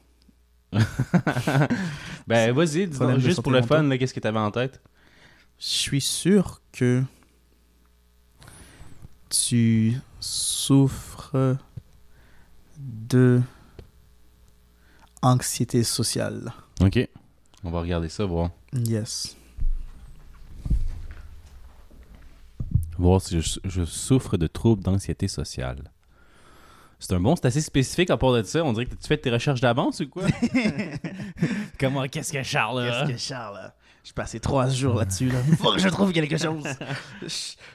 ben, vas-y, dis Problème donc, de juste pour le fun, qu'est-ce que t'avais en tête? Je suis sûr que tu souffres de anxiété sociale. Ok. On va regarder ça, voir. Yes. Voir si je, je souffre de troubles d'anxiété sociale. C'est un bon, c'est assez spécifique à part de ça. On dirait que tu fais tes recherches d'avance ou quoi? Comment, qu'est-ce que Charles a? Qu'est-ce que Charles J'ai passé trois jours là-dessus. Là. Faut que je trouve quelque chose. Je,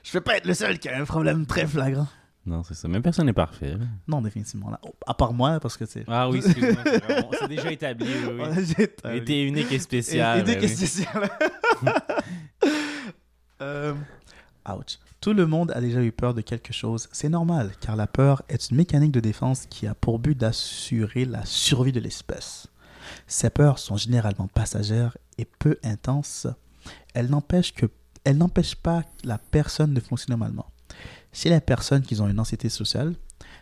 je peux pas être le seul qui a un problème très flagrant. Non, c'est ça. Même personne n'est parfait. là. Non, définitivement. Là. Oh, À part moi, parce que c'est. Ah oui, excuse-moi. c'est déjà établi, oui. oui. Unique et spécial. Et, et oui. spécial. Euh, Tout le monde a déjà eu peur de quelque chose. C'est normal, car la peur est une mécanique de défense qui a pour but d'assurer la survie de l'espèce. Ces peurs sont généralement passagères et peu intenses. Elles n'empêchent que elles n'empêchent pas la personne de fonctionner normalement. Chez les personnes qui ont une anxiété sociale,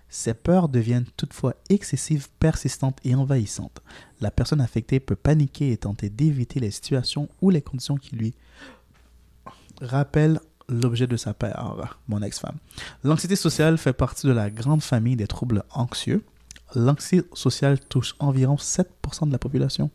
ces peurs deviennent toutefois excessives, persistantes et envahissantes. La personne affectée peut paniquer et tenter d'éviter les situations ou les conditions qui lui rappellent l'objet de sa peur, mon ex-femme. L'anxiété sociale fait partie de la grande famille des troubles anxieux. L'anxiété sociale touche environ 7% de la population.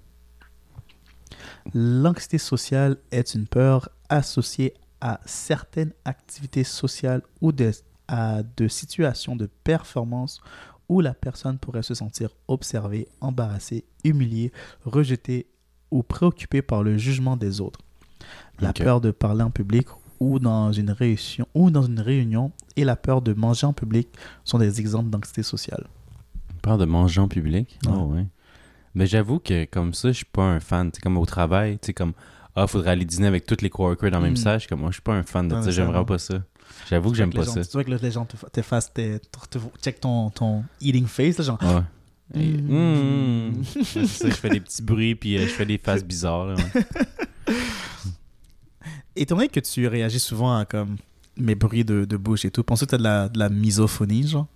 L'anxiété sociale est une peur associée à certaines activités sociales ou de, à de situations de performance où la personne pourrait se sentir observée, embarrassée, humiliée, rejetée ou préoccupée par le jugement des autres. La peur de parler en public ou dans une réunion ou dans une réunion et la peur de manger en public sont des exemples d'anxiété sociale. Peur de manger en public? Ouais. Oh, ouais. Mais j'avoue que comme ça, je suis pas un fan. C'est comme au travail, tu sais, comme Ah, faudrait aller dîner avec tous les coworkers dans le même Mm. salle. Comme moi, je suis pas un fan de ça. J'aimerais pas ça. J'avoue que j'aime pas ça. Tu vois que les gens te, te fassent te, te- check ton, ton eating face, là, genre. Ouais. Et- Mm. Mm. Ça, je fais des petits bruits puis euh, je fais des faces bizarres. Là, ouais. Étant donné que tu réagis souvent à comme mes bruits de, de bouche et tout, penses-tu que tu as de la, de la misophonie, genre?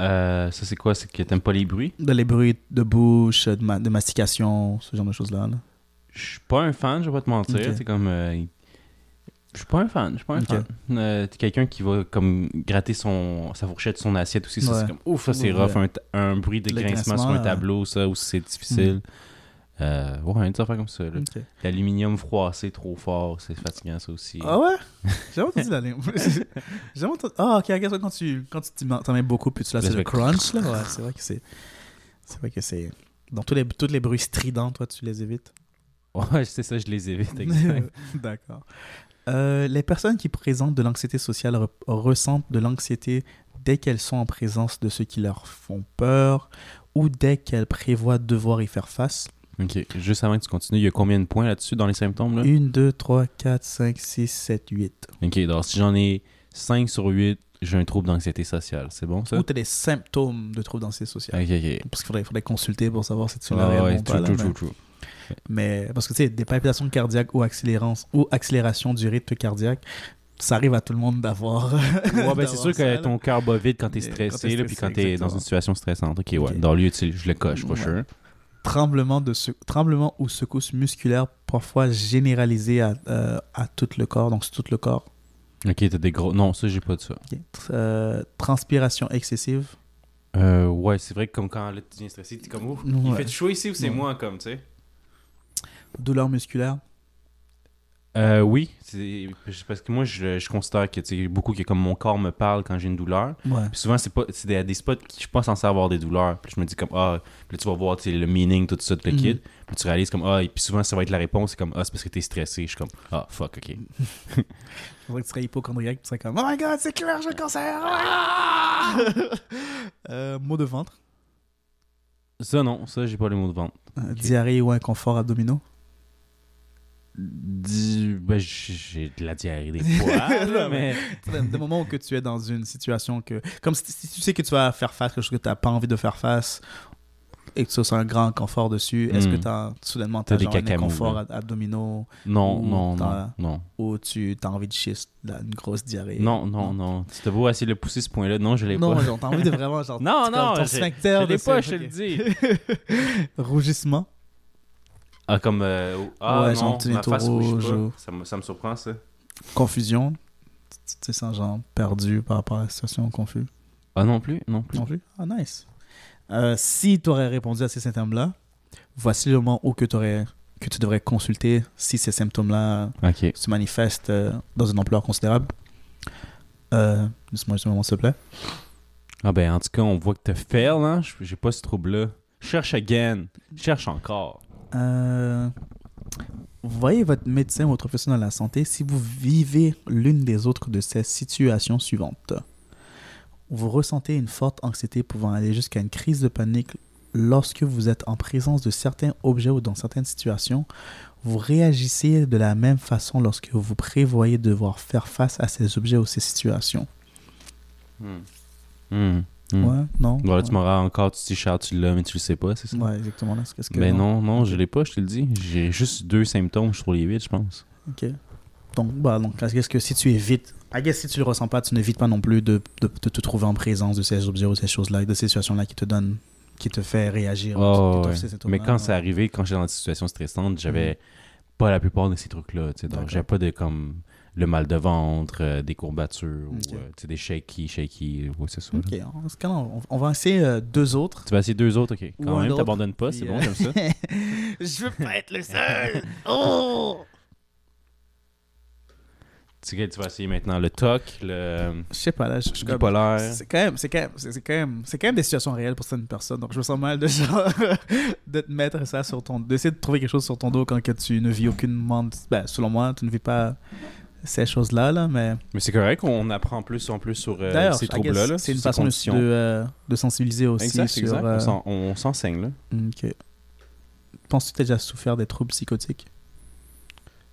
Euh, ça, c'est quoi? C'est que t'aimes pas les bruits? De les bruits de bouche, de, ma- de mastication, ce genre de choses-là. là. Je suis pas un fan, je vais pas te mentir. Ok. C'est comme. euh, je suis pas un fan, je suis pas un fan. Euh, t'es quelqu'un qui va comme gratter son, sa fourchette, son assiette aussi. Ça, Ouais. c'est comme ouf, ça c'est rough. Un, bruit de grincement, grincement, sur un tableau, ça aussi c'est difficile. Euh, ouais, des affaires comme ça. là. Ok. L'aluminium froissé trop fort, c'est fatigant ça aussi. Ah ouais? J'ai jamais entendu la ligne. J'ai jamais entendu. Ah, ok, regarde, quand tu, quand tu t'y- t'en mets beaucoup, puis tu là, Là, c'est ça le fait crunch, là. Ouais, c'est vrai que c'est. C'est vrai que c'est. Dans tous les, tous les bruits stridents, toi, tu les évites. Ouais, c'est ça, je les évite. exact. D'accord. Euh, les personnes qui présentent de l'anxiété sociale re- ressentent de l'anxiété dès qu'elles sont en présence de ceux qui leur font peur ou dès qu'elles prévoient devoir y faire face. Ok, juste avant que tu continues, il y a combien de points là-dessus dans les symptômes là? 1, 2, 3, 4, 5, 6, 7, 8. Ok, alors si j'en ai 5 sur 8, j'ai un trouble d'anxiété sociale. C'est bon ça? Ou tu as des symptômes de troubles d'anxiété sociale. Ok, ok. Parce qu'il faudrait, faudrait consulter pour savoir si tu l'as réellement ouais, true, true, mais- true, true. Mais parce que tu sais, des palpitations cardiaques ou, ou accélération du rythme cardiaque, ça arrive à tout le monde d'avoir. Ouais, ben c'est sûr ça, que là. ton cœur bat vite quand t'es stressé, puis quand t'es dans une situation stressante. Ok, ouais. Ok. Dans le lieu, je le coche, for Ouais. sure. Tremblement, de tremblement ou secousse musculaire, parfois généralisée à, euh, à tout le corps, donc c'est tout le corps. Ok, t'as des gros. Non, ça, j'ai pas de ça. Euh, transpiration excessive. Euh, ouais, c'est vrai que comme quand là, tu viens stressé, t'es comme ouf. Il fait chaud ici ou c'est Ouais. moi, comme, tu sais? Douleur musculaire. Euh, oui, c'est parce que moi, je, je considère que, sais, beaucoup que comme mon corps me parle quand j'ai une douleur. Ouais. Puis souvent, c'est pas c'est des, des spots qui je suis pas censé avoir des douleurs. Puis je me dis comme, ah, puis là, tu vas voir le meaning, tout ça, de le Mhm. kid. Puis tu réalises comme, ah, et puis souvent, ça va être la réponse, c'est comme, ah, c'est parce que t'es stressé. Je suis comme, ah, fuck, ok. C'est vrai que tu serais hypochondriaque, tu serais comme Oh my god, c'est clair, j'ai le cancer! Ah! Euh, maux de ventre? Ça, non, ça, j'ai pas les mots de vente. Euh, Diarrhée ou inconfort abdominaux? Ben, j'ai de la diarrhée des fois, là, Non, mais. Des des moments où que tu es dans une situation que. Comme si, si tu sais que tu vas faire face à quelque chose que tu n'as pas envie de faire face et que tu as un grand inconfort dessus, est-ce que tu as soudainement T'as t'as des genre un cacamous, inconfort là. ab- abdominaux Non, Ou non, non, non. ou tu as envie de chier une grosse diarrhée? Non, non, non. Tu te beau essayer de le pousser ce point-là. Non, je l'ai Non, pas. genre, t'as envie de vraiment. Genre, Non, non, je- l'ai pas, je te le dis. Rougissement? Ah, comme. euh, ah, Ouais, non, ma face rouge Ça, me, ça me surprend, ça. Confusion. Tu tu te sens genre perdu par rapport à la situation, confus. Ah, non plus, non plus. Non plus? Ah, nice. Euh, si tu aurais répondu à ces symptômes-là, voici le moment où que, t'aurais- que tu devrais consulter si ces symptômes-là Ok. se manifestent euh, dans une ampleur considérable. Euh, Dis-moi juste un moment, s'il te plaît. Ah, ben, en tout cas, on voit que t'as fail, hein. J'ai pas ce trouble-là. Cherche again. Cherche encore. Euh, voyez votre médecin ou votre professionnel de la santé si vous vivez l'une des autres de ces situations suivantes. Vous ressentez une forte anxiété pouvant aller jusqu'à une crise de panique lorsque vous êtes en présence de certains objets ou dans certaines situations. Vous réagissez de la même façon lorsque vous prévoyez devoir faire face à ces objets ou ces situations. Hmm. Hmm. Hmm. Ouais, non? Voilà, tu m'auras encore, tu dis Charles, tu l'as, mais tu le sais pas, c'est ça? Ouais, exactement. Là. Que Ben non, non, je l'ai pas, je te le dis. J'ai juste deux symptômes sur les huit, je pense. Ok. Donc, bah, donc, est-ce que si tu évites, I guess si tu le ressens pas, tu n'évites pas non plus de, de, de te trouver en présence de ces objets ou ces choses-là, de ces situations-là qui te donnent, qui te fait réagir. Oh, ouais. Mais quand ouais. c'est arrivé, quand j'étais dans des situations stressantes, j'avais pas la plupart de ces trucs-là. tu sais. Donc, j'avais pas de comme le mal de ventre, euh, des courbatures, ou euh, des shaky, shaky, ouais, c'est ça. on, on va essayer euh, deux autres. Tu vas essayer deux autres, ok. Ou Quand un même, t'abandonnes pas, c'est bon comme ça. Je veux pas être le seul. Oh! Tu vas essayer maintenant le TOC, le Je sais pas, là, je, suis bipolaire. C'est quand même, c'est quand même, c'est quand même, c'est quand même des situations réelles pour certaines personnes. Donc je me sens mal de genre, de te mettre ça sur ton, d'essayer de trouver quelque chose sur ton dos quand que tu ne vis aucunement, ben selon moi, tu ne vis pas ces choses-là là, mais Mais c'est correct, on apprend plus en plus sur euh, ces troubles-là. là, c'est une façon de, euh, de sensibiliser aussi Exact, sur. exact. euh, On On s'enseigne, là. ok. Penses-tu que tu as déjà souffert des troubles psychotiques?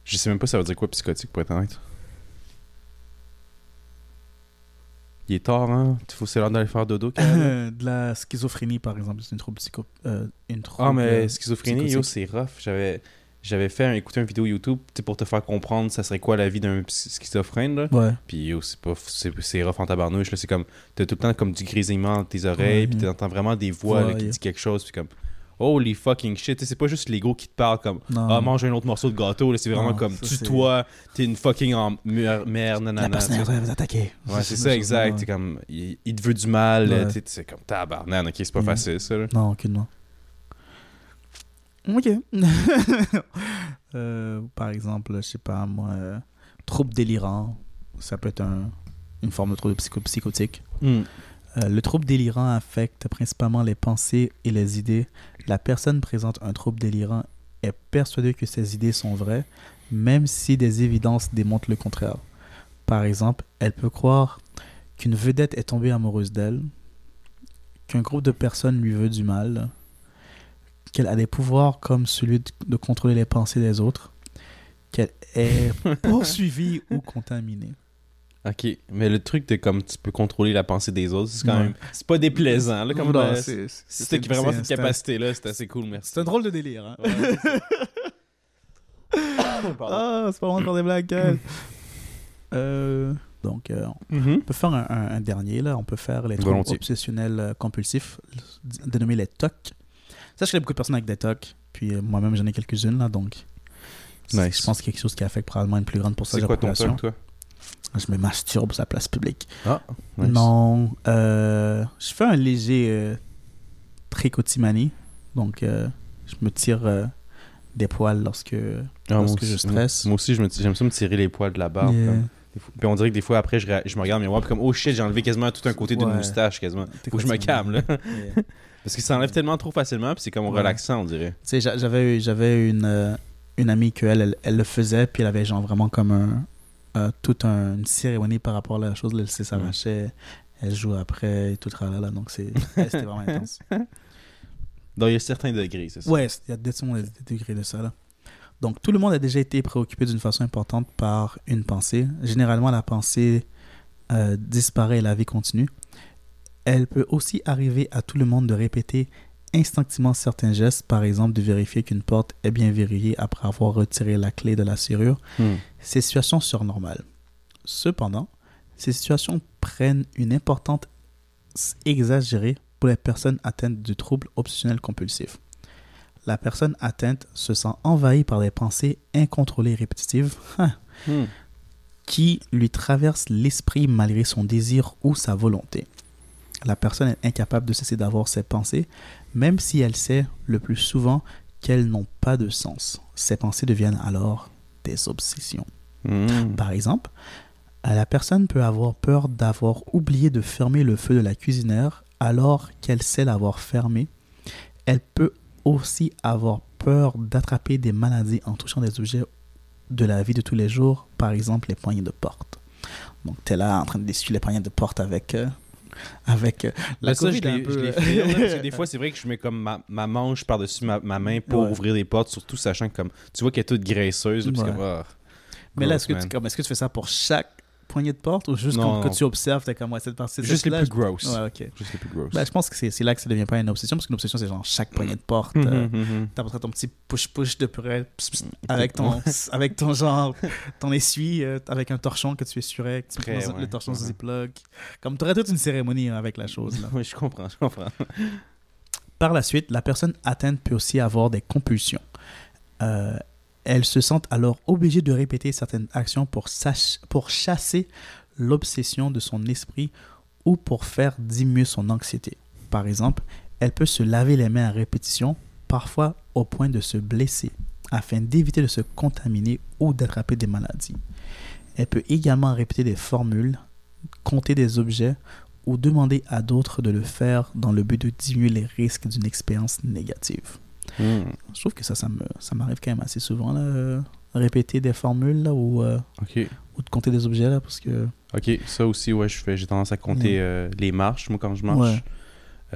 Je sais même pas ça veut dire quoi psychotique, pour être honnête. Il est tard, hein? Il faut c'est l'heure d'aller faire dodo. De la schizophrénie par exemple, c'est une trouble psycho, euh, une trouble. Ah, mais euh, schizophrénie, yo, c'est rough. J'avais, j'avais fait un- écouter une vidéo YouTube pour te faire comprendre ça serait quoi la vie d'un schizophrène. Là. Ouais. Puis yo, c'est, pas, c'est, rough en tabarnouche. Là. C'est comme, t'as tout le temps comme du grésillement dans tes oreilles, puis Mhm. t'entends vraiment des voix là, Ouais, qui yeah. disent quelque chose, puis comme, holy fucking shit. C'est pas juste l'ego qui te parle comme, ah, mange un autre morceau de gâteau. Là. C'est vraiment Non, comme, ça, tu c'est- toi, t'es une fucking en mer- merde, La nanana. personne tu sais. va vous attaquer. Ouais, c'est ça, exact. C'est comme, il, il te veut du mal. Ouais. C'est comme, tabarnak, ok, c'est pas Mhm. facile ça. Là. Non, aucunement. Ok. Euh, par exemple, je sais pas, moi, euh, trouble délirant, ça peut être un- une forme de trouble psycho- psychotique. Hmm. Euh, le trouble délirant affecte principalement les pensées et les idées. La personne présente un trouble délirant est persuadée que ses idées sont vraies, même si des évidences démontrent le contraire. Par exemple, elle peut croire qu'une vedette est tombée amoureuse d'elle, qu'un groupe de personnes lui veut du mal, qu'elle a des pouvoirs comme celui de, de contrôler les pensées des autres, qu'elle est poursuivie ou contaminée. Ok, mais le truc de comme tu peux contrôler la pensée des autres, c'est quand Ouais. même. C'est pas déplaisant, là, comme Non, euh, c'est- Si c'est- t'as vraiment c'est- cette c'est capacité-là, c'est assez cool, merci. C'est un drôle de délire. Hein? Ouais, c'est. Ah, c'est pas vraiment de faire des blagues. euh, donc, euh, on peut faire un, un- un dernier. là. On peut faire les troubles obsessionnels euh, compulsifs, dénommés les TOC. Ça, je connais beaucoup de personnes avec des TOC. Puis euh, moi-même, j'en ai quelques-unes. là, Donc, c'est- Nice. je pense qu'il y a quelque chose qui affecte probablement une plus grande pourcentage C'est de la quoi ton population. truc, toi? Je me masturbe sur la place publique. Ah, nice. Non. euh, je fais un léger euh, trichotimanie. Donc, euh, je me tire euh, des poils lorsque, Ah, lorsque je stresse. Moi aussi, je me- j'aime ça me tirer les poils de la barbe. Yeah. Puis on dirait que des fois, après, je, me regarde le miroir, puis comme, oh shit, j'ai enlevé quasiment tout un côté d'une Ouais. moustache, quasiment. Faut que je me calme, là. Yeah. Parce que ça enlève tellement trop facilement, puis c'est comme Ouais. relaxant, on dirait. Tu sais, j'a- j'avais, j'avais une, euh, une amie que elle, elle, elle le faisait, puis elle avait genre vraiment comme un, euh, toute un- une cérémonie par rapport à la chose. Elle s'arrachait, elle joue après et tout tralala. Donc c'est, c'était vraiment intense. Donc, il y a certains degrés, c'est ça? Ouais, il y a des, des degrés de ça là. Donc tout le monde a déjà été préoccupé d'une façon importante par une pensée. Généralement, la pensée euh, disparaît et la vie continue. Elle peut aussi arriver à tout le monde de répéter instinctivement certains gestes, par exemple de vérifier qu'une porte est bien verrouillée après avoir retiré la clé de la serrure. Hmm. Ces situations sont normales. Cependant, ces situations prennent une importance exagérée pour les personnes atteintes du trouble obsessionnel compulsif. La personne atteinte se sent envahie par des pensées incontrôlées et répétitives hein, Hmm. qui lui traversent l'esprit malgré son désir ou sa volonté. La personne est incapable de cesser d'avoir ces pensées, même si elle sait le plus souvent qu'elles n'ont pas de sens. Ces pensées deviennent alors des obsessions. Hmm. Par exemple, la personne peut avoir peur d'avoir oublié de fermer le feu de la cuisinière alors qu'elle sait l'avoir fermé. Elle peut aussi avoir peur d'attraper des maladies en touchant des objets de la vie de tous les jours, par exemple les poignées de porte. Donc, tu es là en train d'essuyer les poignées de porte avec. euh, avec euh, la Là, ça, je un peu, je euh, fait. là, parce que des fois, c'est vrai que je mets comme ma, ma manche par-dessus ma, ma main pour Ouais. ouvrir les portes, surtout sachant que comme tu vois qu'elle est toute graisseuse. là, Ouais. ah, Mais là, est-ce que, tu, man. comme, est-ce que tu fais ça pour chaque, poignées de porte ou juste quand, tu observes, t'es comme, ouais, cette partie Juste les plus grosses. Ouais, ok. Juste les plus grosses. Ben, je pense que c'est là que ça devient pas une obsession, parce qu'une obsession, c'est genre chaque poignée de porte. Mhm, euh, mhm. T'as ton petit push-push de près pss, avec ton, avec ton genre, ton essuie, euh, avec un torchon que tu essuierais, que tu ouais. le torchon Mhm. Ziploc. Comme t'aurais toute une cérémonie hein, avec la chose. Oui, je comprends, je comprends. Par la suite, la personne atteinte peut aussi avoir des compulsions. Euh, elle se sent alors obligée de répéter certaines actions pour, pour chasser l'obsession de son esprit ou pour faire diminuer son anxiété. Par exemple, elle peut se laver les mains à répétition, parfois au point de se blesser, afin d'éviter de se contaminer ou d'attraper des maladies. Elle peut également répéter des formules, compter des objets ou demander à d'autres de le faire dans le but de diminuer les risques d'une expérience négative. Hmm. Je trouve que ça, ça me, ça m'arrive quand même assez souvent, là, euh, répéter des formules là, ou, euh, ou de compter des objets, là, parce que... Ok, ça aussi, ouais, je fais, j'ai tendance à compter Mm. euh, les marches, moi, quand je marche. Ouais.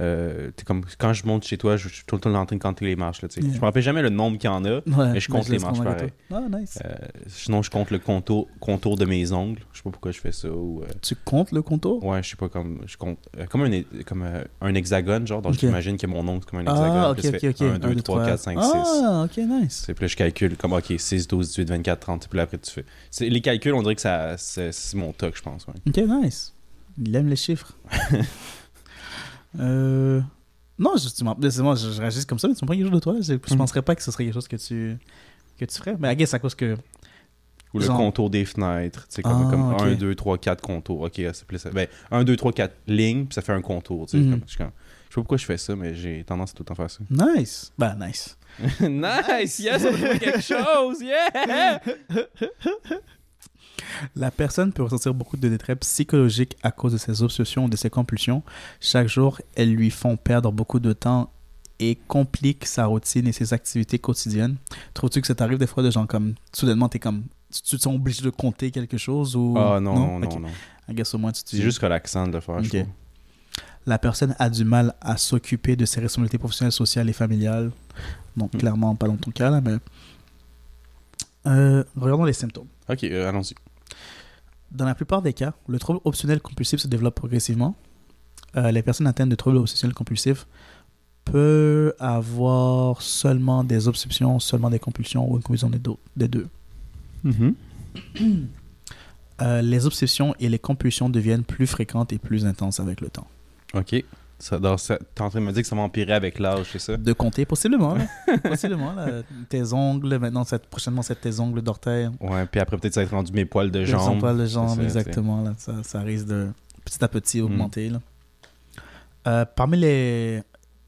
Euh, t'es comme, quand je monte chez toi, je suis tout le temps en train de compter les marches. Là. Yeah. Je me rappelle jamais le nombre qu'il y en a. Ouais, Mais je compte les marches pareil. Ah, nice. Euh, sinon, je compte le contour, contour de mes ongles. Je sais pas pourquoi je fais ça. Ou, euh, Tu comptes le contour? Ouais, je sais pas, comme, je compte, euh, comme, un, é- comme un hexagone, genre. Donc, Ok. j'imagine que mon ongle, c'est comme un hexagone. Ah, ok, Puis ça ok, fait ok. 1, 2, 3, 4, 5, 6. Ah, ok, nice. C'est- Puis là, je calcule comme, OK, 6, 12, 18, 24, 30. Puis là, après, tu fais. Les calculs, on dirait que ça, c'est, c'est mon toc, je pense. Ouais. Ok, nice. Il aime les chiffres. euh... Non, justement, moi, je, je réagis comme ça, mais tu me prends quelque chose de toi. Je, je Mhm. penserais pas que ce serait quelque chose que tu, que tu ferais. Mais I guess à cause que... Ou le Genre- contour des fenêtres. Tu sais, comme, Ah, comme ok. 1, 2, 3, 4 contours. OK, c'est plus ça. Ben, 1, 2, 3, 4 lignes, puis ça fait un contour. Tu sais, Mhm. comme- je, je sais pas pourquoi je fais ça, mais j'ai tendance à tout le temps faire ça. Nice. Bah, nice. nice! Yes, on a quelque chose! Yeah! La personne peut ressentir beaucoup de détresse psychologique à cause de ses obsessions ou de ses compulsions. Chaque jour, elles lui font perdre beaucoup de temps et compliquent sa routine et ses activités quotidiennes. Trouves-tu que ça t'arrive des fois de gens comme, soudainement, t'es comme, tu te sens obligé de compter quelque chose ou... Ah non, non, non, Ok. non. Guess au moins tu te C'est juste relaxant de le faire, je Ok. trouve. La personne a du mal à s'occuper de ses responsabilités professionnelles, sociales et familiales. Donc, Hmm. clairement, pas dans ton cas, là, mais... Euh, regardons les symptômes. Ok, euh, allons-y. Dans la plupart des cas, le trouble obsessionnel compulsif se développe progressivement. Euh, les personnes atteintes de troubles obsessionnels compulsifs peuvent avoir seulement des obsessions, seulement des compulsions ou une combinaison des deux. deux. Euh, les obsessions et les compulsions deviennent plus fréquentes et plus intenses avec le temps. Ok. Ça, dans ça- T'es en train de me dire que ça va empirer avec l'âge, c'est ça? De compter, possiblement. là. possiblement. là. Tes ongles, maintenant, cette, prochainement, c'est tes ongles d'orteil. Ouais, puis après, peut-être ça va être rendu mes poils de jambes. emplois de C'est jambes, exactement. Là, ça, ça risque de petit à petit Mm. augmenter. là. Euh, parmi les,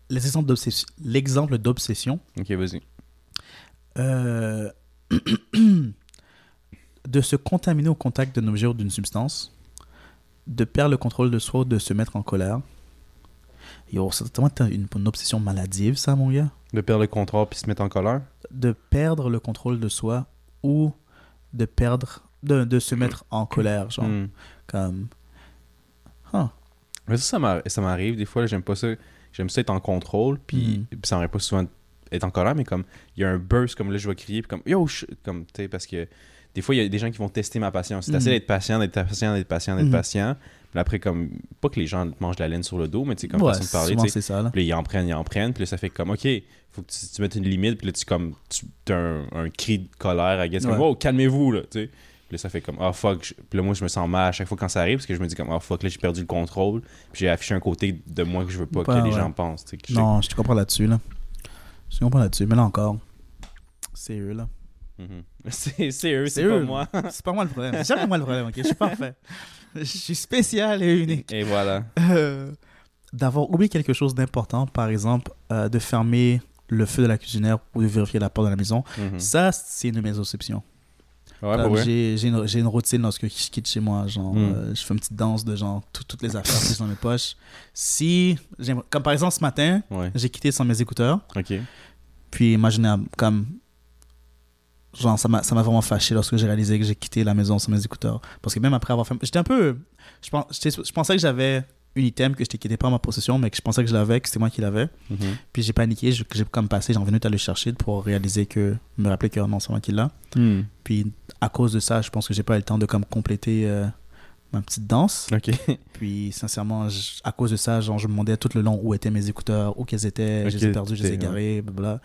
les exemples d'obsession, l'exemple d'obsession, Ok, vas-y. euh, de se contaminer au contact d'un objet ou d'une substance, de perdre le contrôle de soi ou de se mettre en colère. Yo, c'est vraiment une, une obsession maladive, ça, mon gars. De perdre le contrôle puis se mettre en colère? De perdre le contrôle de soi ou de perdre, de, de se mettre en colère, genre, Hmm. comme... Huh. Mais ça, ça m'arri- ça m'arrive des fois, j'aime pas ça. J'aime ça être en contrôle, puis, Mm. puis ça m'arrive pas souvent être en colère, mais comme il y a un burst, comme là, je vais crier, puis comme yo, je- comme tu sais, parce que des fois, il y a des gens qui vont tester ma patience. C'est Mm. assez d'être patient, d'être patient, d'être patient, d'être Mm. patient. Puis après, comme, pas que les gens mangent la laine sur le dos, mais tu sais, comme Ouais, façon de parler, souvent tu sais. c'est ça, là. Puis ils en prennent, ils en prennent, puis là, ça fait comme, OK, faut que tu, tu mettes une limite, puis là, tu comme, tu as un, un cri de colère, I guess, comme, oh, calmez-vous, là, tu sais. Puis là, ça fait comme, oh fuck, je- puis là, moi, je me sens mal à chaque fois quand ça arrive, parce que je me dis comme, oh fuck, là, j'ai perdu le contrôle, puis j'ai affiché un côté de moi que je veux pas que les gens pensent, tu sais. Non, je te comprends là-dessus, là. Je te comprends là-dessus, mais là encore, c'est eux, là. Mhm. C'est c'est eux, C'est c'est pas moi. C'est pas moi le problème. C'est jamais moi le problème, ok? Je suis parfait. Je suis spécial et unique. Et voilà. Euh, D'avoir oublié quelque chose d'important, par exemple, euh, de fermer le feu de la cuisinière ou de vérifier la porte de la maison, Mhm. ça, c'est une de mes exceptions. Ouais, Comme pour vrai. j'ai j'ai une, j'ai une routine lorsque je quitte chez moi. Genre, Mm. euh, je fais une petite danse de genre tout- toutes les affaires que j'ai dans mes poches. Si, comme par exemple ce matin, Ouais, j'ai quitté sans mes écouteurs. Puis imaginez, comme. Genre, ça m'a ça m'a vraiment fâché lorsque j'ai réalisé que j'ai quitté la maison sans mes écouteurs. Parce que même après avoir fait. J'étais un peu. Je, je pensais que j'avais un item que je n'étais pas en ma possession, mais que je pensais que je l'avais, que c'était moi qui l'avais. Mhm. Puis j'ai paniqué, j'ai comme passé, j'en venu à le chercher pour réaliser que. me rappeler que non, c'est moi qui l'a. Hmm. Puis à cause de ça, je pense que j'ai pas eu le temps de comme compléter euh, ma petite danse. Puis, sincèrement, à cause de ça, genre, je me demandais tout le long où étaient mes écouteurs, où qu'elles étaient. Je les ai perdus, je les ai garés, blablabla.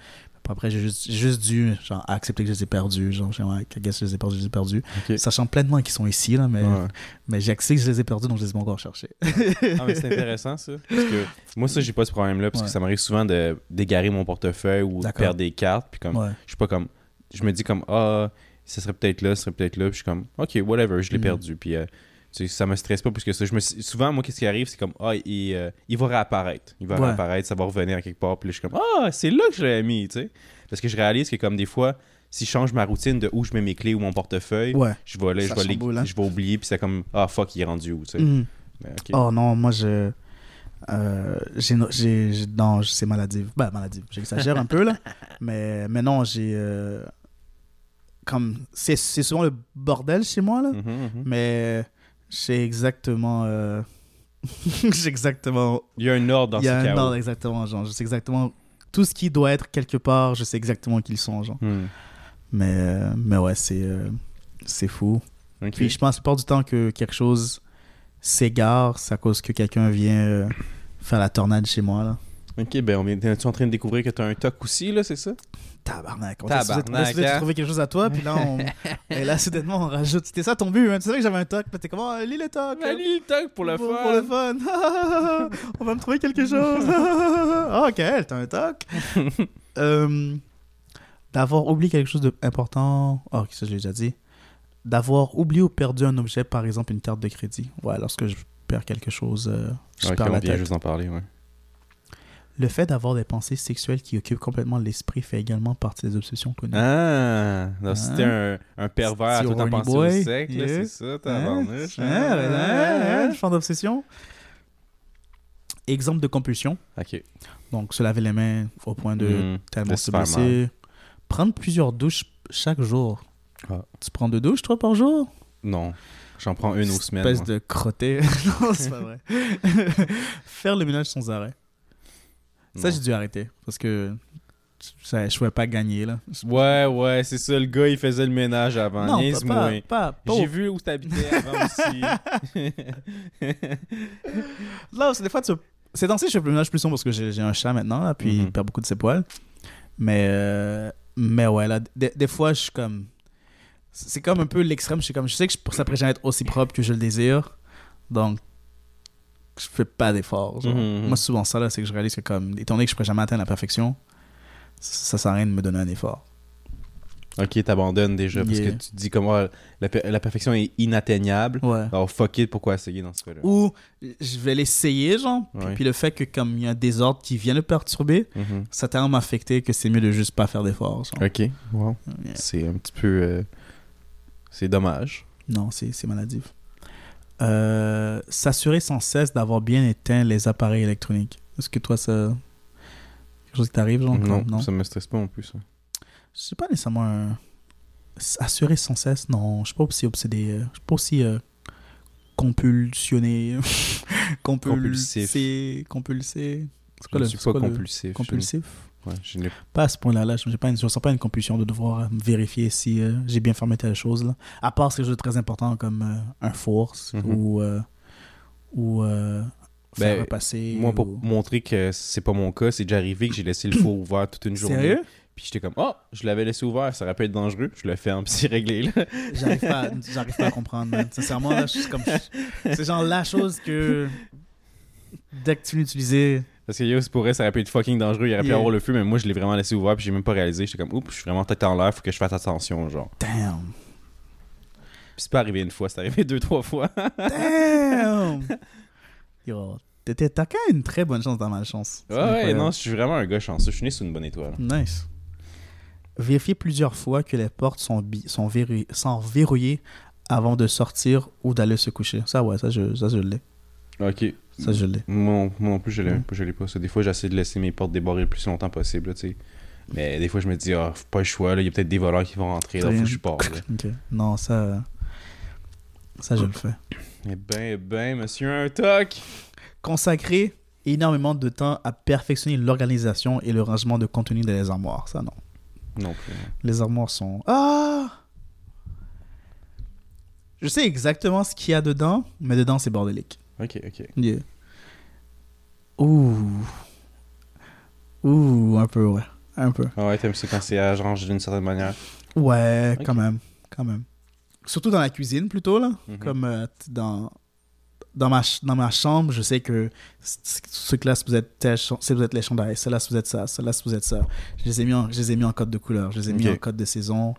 Puis Après, j'ai juste, juste dû genre, accepter que je les ai perdus. Genre, ouais, guess je les ai perdus, je les ai perdus. Sachant pleinement qu'ils sont ici, là, mais, Ouais. mais j'ai accepté que je les ai perdus, donc je les ai pas encore cherchés. Ah, mais c'est intéressant ça. Parce que moi, ça, j'ai pas ce problème-là. Parce Ouais. que ça m'arrive souvent de d'égarer mon portefeuille ou de perdre des cartes. Puis comme, je suis pas comme. Je me dis comme, ah, ça serait peut-être là, ça serait peut-être là. Puis je suis comme, ok, whatever, je l'ai Mm. perdu. Puis euh, sais, ça me stresse pas plus que ça. Je me, souvent, moi, qu'est-ce qui arrive, c'est comme, ah, il, euh, il va réapparaître. Il va Ouais. réapparaître, ça va revenir à quelque part. Puis là, je suis comme, ah, c'est là que je l'avais mis, tu sais. Parce que je réalise que, comme des fois, si je change ma routine de où je mets mes clés ou mon portefeuille, Ouais. je vais là, je vais, hein. je vais oublier. Puis c'est comme, ah, fuck, il est rendu où, tu sais. Ok. Oh non, moi je. euh, j'ai, j'ai, j'ai- non, c'est maladif. Ben, maladif, j'exagère un peu là. Mais, mais non, j'ai. euh, comme. C'est, c'est souvent le bordel chez moi là. Mhm, mhm. Mais j'ai exactement. euh, j'ai exactement. Il y a un ordre dans Il y a ce un chaos. ordre exactement, genre. Je sais exactement. Tout ce qui doit être quelque part, je sais exactement qui ils sont, genre. Hmm. Mais, euh, mais ouais, c'est. euh, c'est fou. Puis je pense la plupart du temps que quelque chose s'égare, c'est à cause que quelqu'un vient euh, faire la tornade chez moi. Là. Ok, ben on est, es en train de découvrir que t'as un toc aussi, là, c'est ça? Tabarnak. On Tabarnak. On hein? trouvé quelque chose à toi, puis là, on... et là, soudainement, on rajoute. C'était ça ton but, hein? Tu savais que j'avais un toc, puis t'es comment? lis le toc. Ben, lis le toc pour le pour, fun! pour le fun. on va me trouver quelque chose. Ah, ok, t'as un toc. Euh, D'avoir oublié quelque chose d'important. Oh, ça, je l'ai déjà dit. D'avoir oublié ou perdu un objet, par exemple une carte de crédit. Ouais, lorsque je perds quelque chose, euh, je Ok, perds on la vient tête. juste d'en parler, ouais. Le fait d'avoir des pensées sexuelles qui occupent complètement l'esprit fait également partie des obsessions connues. Ah! Donc, si t'es un, un pervers à tout en boy, au là, yeah. c'est ça, tabarnouche. Hein? Hein, hein, hein, genre d'obsession. Exemple de compulsion. Ok. Donc, se laver les mains au point de Hmm. tellement se blesser. Prendre plusieurs douches chaque jour. Ah. Tu prends deux douches, toi, par jour? Non. J'en prends une aux semaines. Espèce moi. de crotté. non, c'est pas vrai. Faire le ménage sans arrêt. Ça, j'ai dû arrêter. Parce que ça, je pouvais pas gagner, là. Ouais, ouais, c'est ça, le gars, il faisait le ménage avant. non, pas, pas, pas, pas J'ai vu où t'habitais avant aussi. Là, c'est des fois, tu... ces temps-ci, je fais le ménage plus souvent parce que j'ai un chat maintenant, là, puis Mhm. il perd beaucoup de ses poils. Mais, euh, mais ouais, là, des, des fois, je suis comme. C'est comme un peu l'extrême. Je suis comme, je sais que je, ça pourrait jamais être aussi propre que je le désire. Donc, je fais pas d'efforts. genre. Mhm. Moi, souvent ça, là, c'est que je réalise que, comme, étant donné que je pourrais jamais atteindre la perfection, ça sert à rien de me donner un effort. ok, t'abandonnes déjà parce Yeah. que tu te dis comment la, per- la perfection est inatteignable. Ouais. Alors, fuck it, pourquoi essayer dans ce cas-là? Ou je vais l'essayer, genre. Ouais. Puis le fait que, comme il y a un désordre qui vient le perturber, Mhm. ça a tellement affecté que c'est mieux de juste pas faire d'efforts. Ok, wow. Yeah. C'est un petit peu. euh, C'est dommage. Non, c'est c'est maladif. Euh, S'assurer sans cesse d'avoir bien éteint les appareils électroniques. Est-ce que toi, ça. Quelque chose qui t'arrive, genre? Non, non? ça me stresse pas non plus. Je sais pas nécessairement un. Assurer sans cesse, non. Je suis pas aussi obsédé. euh, Je suis pas aussi euh, compulsionné. compulsé. Compulsé. C'est Je quoi ne le suis c'est pas quoi le- compulsif? Compulsif Je... Ouais, je n'ai- Pas à ce point-là. Là. Je je ressens pas une compulsion de devoir euh, vérifier si euh, j'ai bien fermé telle chose. Là. À part chose de très important comme euh, un force Mhm. ou, euh, ou faire Ben, repasser. Moi, pour ou- montrer que c'est pas mon cas, c'est déjà arrivé que j'ai laissé le four ouvert toute une journée. Sérieux? Puis j'étais comme, oh, je l'avais laissé ouvert, ça aurait pu être dangereux. Je le ferme, puis c'est réglé. J'arrive pas, pas à comprendre. man. Sincèrement, là, je suis comme. C'est genre la chose que. Dès que tu l'utilisais. Parce que yo, c'est pour elle, ça aurait pu être fucking dangereux. Il aurait pu Yeah. avoir le feu, mais moi, je l'ai vraiment laissé ouvert, puis j'ai même pas réalisé. J'étais comme, oups, je suis vraiment tête en l'air, faut que je fasse attention, genre. Damn. Puis c'est pas arrivé une fois, c'est arrivé deux, trois fois. Damn. Yo, t'étais- t'as quand même une très bonne chance dans malchance. C'est ouais, ouais, non, je suis vraiment un gars chanceux. Je suis né sous une bonne étoile. Nice. Vérifier plusieurs fois que les portes sont, bi- sont, verrouillées, sont verrouillées avant de sortir ou d'aller se coucher. Ça, ouais, ça, je, ça, je l'ai. Ok. Ça, je l'ai. Moi, moi non plus, je l'ai Mm. je pas. Ça. Des fois, j'essaie de laisser mes portes débarrées le plus longtemps possible, tu sais. Mais des fois, je me dis, ah, faut pas le choix. Il y a peut-être des voleurs qui vont rentrer, là, faut que je. Ok. Non, ça. Ça, je le fais. Eh ben, eh ben, monsieur un toc. Consacrer énormément de temps à perfectionner l'organisation et le rangement de contenu dans les armoires. Ça, non. Non plus. non. Les armoires sont. Ah Je sais exactement ce qu'il y a dedans, mais dedans, c'est bordélique. Ok, ok. Yeah. Ouh. Ouh, un peu, ouais. Un peu. Ah ouais, t'aimes ça quand c'est d'une certaine manière? Ouais, quand même. Quand même. Surtout dans la cuisine, plutôt, là. Mhm. Comme euh, dans, dans, ma, dans ma chambre, je sais que ce truc-là, si vous êtes si vous êtes les chandails, celle-là, si vous êtes ça, celle-là, si vous êtes ça. Je les ai mis en, je les ai mis en code de couleur, je les ai mis en code de saison.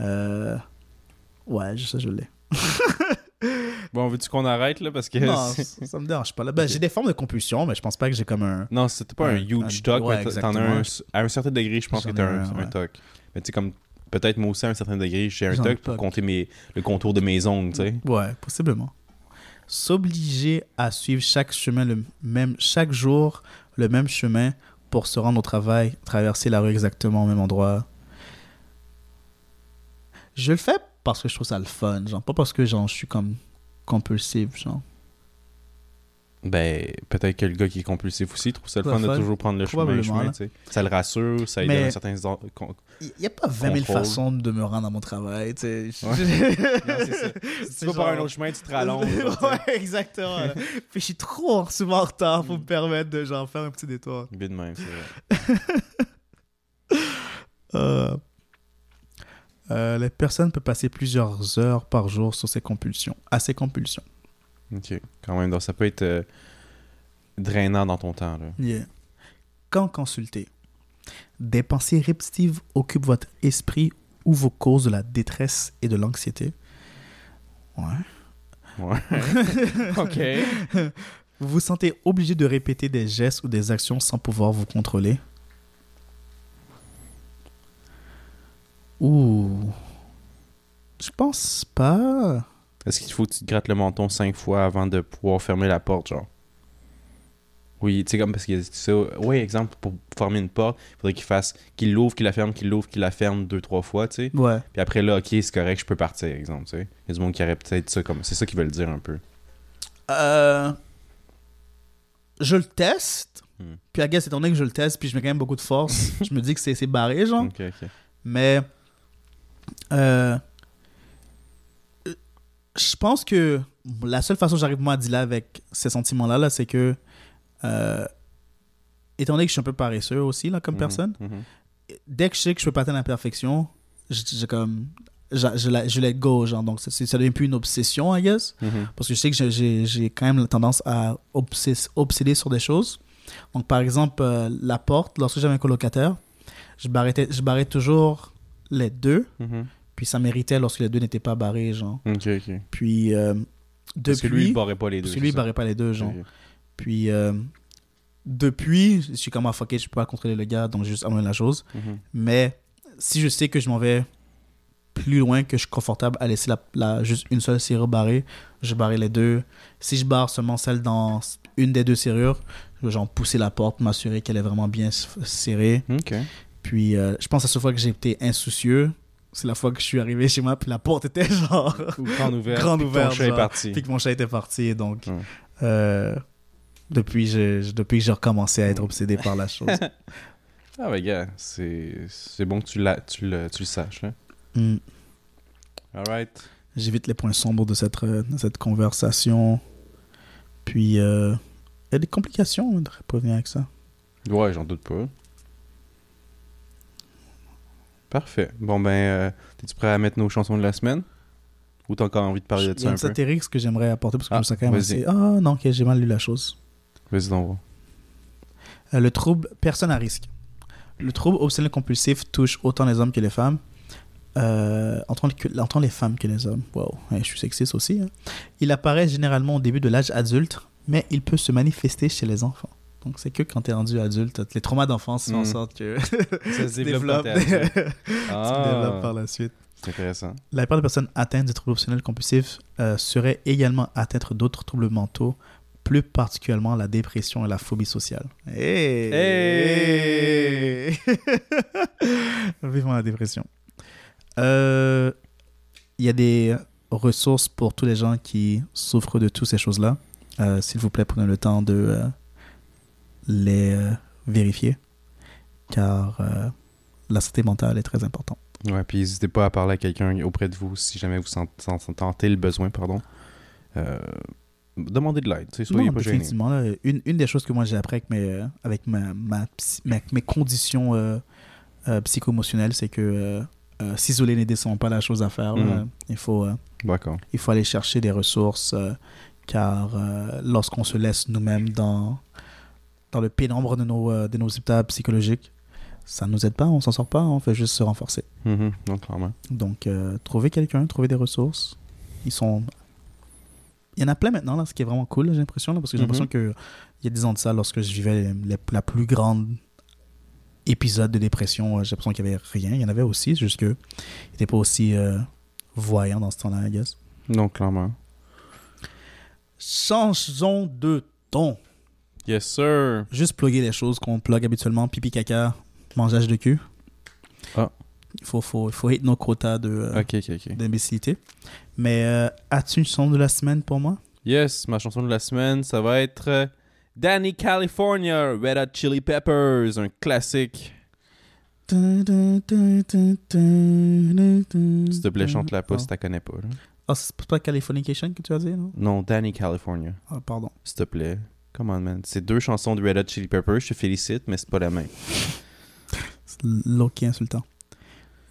Euh, Ouais, ça, je l'ai. Bon, veux-tu qu'on arrête là parce que. Non, ça, me dérange pas. Là. Ben. J'ai des formes de compulsion, mais je pense pas que j'ai comme un. Non, c'était pas un, Un- huge talk, ouais, mais t'en- as un, à un certain degré, je pense que t'as un, un, un ouais. talk. Mais tu sais, comme peut-être moi aussi à un certain degré, j'ai un talk pour compter mes, le contour de mes ongles, tu sais. Ouais, possiblement. S'obliger à suivre chaque chemin le même, chaque jour le même chemin pour se rendre au travail, traverser la rue exactement au même endroit. Je le fais parce que je trouve ça le fun, genre pas parce que genre je suis comme compulsif, genre. Ben, peut-être que le gars qui est compulsif aussi trouve ça le Ouais, fun de toujours prendre le chemin, le chemin là. tu sais. Ça le rassure, ça lui donne un certain... Il n'y a pas 20 000 Contrôle. façons de me rendre à mon travail, tu sais. C'est ça. Si tu vas par un autre chemin, tu te rallonges. ouais, exactement. Puis je suis trop souvent en retard pour me permettre de genre faire un petit détour. Bien de même, c'est vrai. Euh, euh, les personnes peuvent passer plusieurs heures par jour sur ces compulsions, à ces compulsions. Ok, quand même. Donc, ça peut être euh, drainant dans ton temps, là. Yeah. Quand consulter, des pensées répétitives occupent votre esprit ou vos causes de la détresse et de l'anxiété. Ouais. Ouais. ok. Vous vous sentez obligé de répéter des gestes ou des actions sans pouvoir vous contrôler. Ouh. Pense pas. Est-ce qu'il faut que tu te grattes le menton cinq fois avant de pouvoir fermer la porte, genre? Oui, tu sais, comme parce a ça. Oui, exemple, pour former une porte, il faudrait qu'il fasse, qu'il l'ouvre, qu'il la ferme, qu'il l'ouvre, qu'il la ferme deux, trois fois, tu sais. Ouais. Puis après, là, ok, c'est correct, je peux partir, exemple, tu sais. Il y a du monde qui aurait peut-être ça comme. C'est ça qu'ils veulent dire un peu. Euh, je le teste. Hmm. Puis, à guess, étant donné que je le teste, puis je mets quand même beaucoup de force, je me dis que c'est barré, genre. Ok, ok. Mais euh, je pense que la seule façon que j'arrive moi à dealer avec ces sentiments-là, là, c'est que euh, étant donné que je suis un peu paresseux aussi là, comme Mhm, personne, mhm. dès que je sais que je peux pas atteindre la perfection, je, je comme je, je, la- je let go, genre. Donc, c'est- ça devient plus une obsession, I guess. Mhm. Parce que je sais que j'ai- quand même la tendance à obsé- obséder sur des choses. Donc, par exemple, euh, la porte, lorsque j'avais un colocataire, je barrais, je barrais toujours les deux. Puis ça méritait lorsque les deux n'étaient pas barrés, genre. Ok, ok. Puis euh, depuis. Parce que lui, il barrait pas les deux. parce que lui, il barrait pas les deux, genre. Puis euh, depuis, je suis comme ah, fuck it, je peux pas contrôler le gars, donc juste amené la chose. Mhm. Mais si je sais que je m'en vais plus loin, que je suis confortable à laisser la, la- juste une seule serrure barrée, je barre les deux. Si je barre seulement celle dans une des deux serrures, je vais genre pousser la porte, m'assurer qu'elle est vraiment bien serrée. Puis euh, je pense à cette fois que j'ai été insoucieux, c'est la fois que je suis arrivé chez moi, puis la porte était genre. Grande ouverte. Grande puis que ouverte, Ton chat est parti. puis que mon chat était parti, donc. Ouais. euh, depuis, je, depuis que j'ai recommencé à être obsédé par la chose. Ah, ben, gars, c'est c'est bon que tu, la, tu, le, tu le saches, là. Hmm. Alright. J'évite les points sombres de cette, euh, de cette conversation. Puis, euh, il y a des complications hein, de prévenir avec ça. Ouais, j'en doute pas. Parfait. Bon, ben, euh, t'es-tu prêt à mettre nos chansons de la semaine? Ou t'as encore envie de parler de Il y ça a un une peu? satirique que j'aimerais apporter parce que Ah, je trouve ça quand même assez. Ah non, ok, j'ai mal lu la chose. Vas-y, donc. Euh, le trouble, personne à risque. Le trouble obsessionnel compulsif touche autant les hommes que les femmes. Euh, les femmes que les hommes. Wow, Ouais, je suis sexiste aussi. hein. Il apparaît généralement au début de l'âge adulte, mais il peut se manifester chez les enfants. Donc c'est que quand tu es rendu adulte, les traumas d'enfance font en Mm. sorte que Ça se développe Ah, par la suite. c'est intéressant. La plupart des personnes atteintes du trouble obsessionnel compulsif euh, seraient également atteintes d'autres troubles mentaux, plus particulièrement la dépression et la phobie sociale. Hey! Hey! Vivement la dépression. Euh, Il y a des ressources pour tous les gens qui souffrent de toutes ces choses-là. Euh, S'il vous plaît, prenez le temps de les euh, vérifier, car euh, la santé mentale est très importante. Ouais, puis n'hésitez pas à parler à quelqu'un auprès de vous si jamais vous sent- sent- sentez le besoin, pardon. Euh, demandez de l'aide, soyez Non, pas définitivement. là, une, une des choses que moi j'ai appris avec, mes, avec ma, ma psy- ma- mes conditions psycho-émotionnelles, c'est que euh, s'isoler sont pas la chose à faire. là. Mhm. Il, faut, euh, il faut aller chercher des ressources, euh, car lorsqu'on se laisse nous-mêmes dans, dans le pénombre de nos, euh, de nos états psychologiques, ça ne nous aide pas, on s'en sort pas, on fait juste se renforcer. Mhm, clairement. Donc, euh, trouver quelqu'un, trouver des ressources. Ils sont. Il y en a plein maintenant, là, ce qui est vraiment cool, j'ai l'impression. Parce que j'ai Mhm. l'impression que il y a 10 ans de ça, lorsque je vivais les- les- la plus grande épisode de dépression, euh, j'ai l'impression qu'il n'y avait rien. Il y en avait aussi, juste que il n'était pas aussi euh, voyant dans ce temps-là, I guess. Non, clairement. Changeons de ton. Yes, sir. Juste plugger les choses qu'on plug habituellement. Pipi, caca, mangeage de cul. Ah. Il faut, faut, faut hit nos quotas euh, d'imbécilité. Mais euh, as-tu une chanson de la semaine pour moi? Yes, ma chanson de la semaine, ça va être euh, Danny California, Red Hot Chili Peppers, un classique. S'il te plaît, chante-la pas si t'la connais pas. Ah, c'est pas Californication que tu as dit, non? Non, Danny California, Ah, pardon. s'il te plaît. Come on, man. C'est deux chansons de Red Hot Chili Peppers, je te félicite, mais c'est pas la même. C'est l'autre qui est insultant.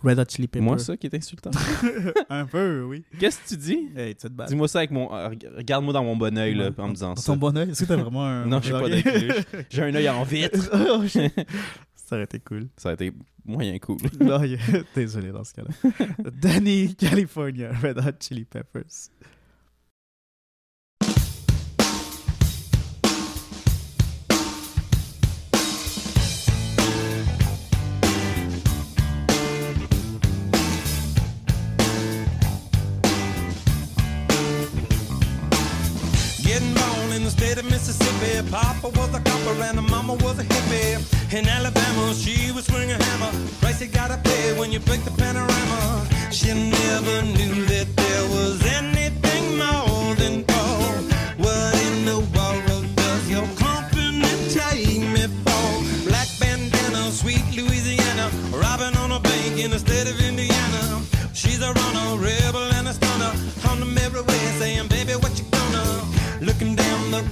Red Hot Chili Peppers. Moi, ça qui est insultant. Un peu, oui. Qu'est-ce que tu dis? Hey, tu te bats. Dis-moi ça avec mon. euh, reg- Regarde-moi dans mon bon oeil, là, en me disant Dans ça. ton bon oeil, est-ce que t'as vraiment un. Non, j'ai pas d'œil. J'ai un œil en vitre. Oh. Ça aurait été cool. Ça a été moyen cool. Non. Désolé dans ce cas-là. Danny California, Red Hot Chili Peppers. Of Papa was a copper and the mama was a hippie. In Alabama, she was swing a hammer. Price you gotta pay when you break the panorama. She never knew that there was anything more than gold. What in the world does your company take me for? Black bandana, sweet Louisiana. Robbing on a bank in the state of Indiana. She's a runner, rebel and a stunner. On the mirror way saying, baby, what you gonna? Looking down the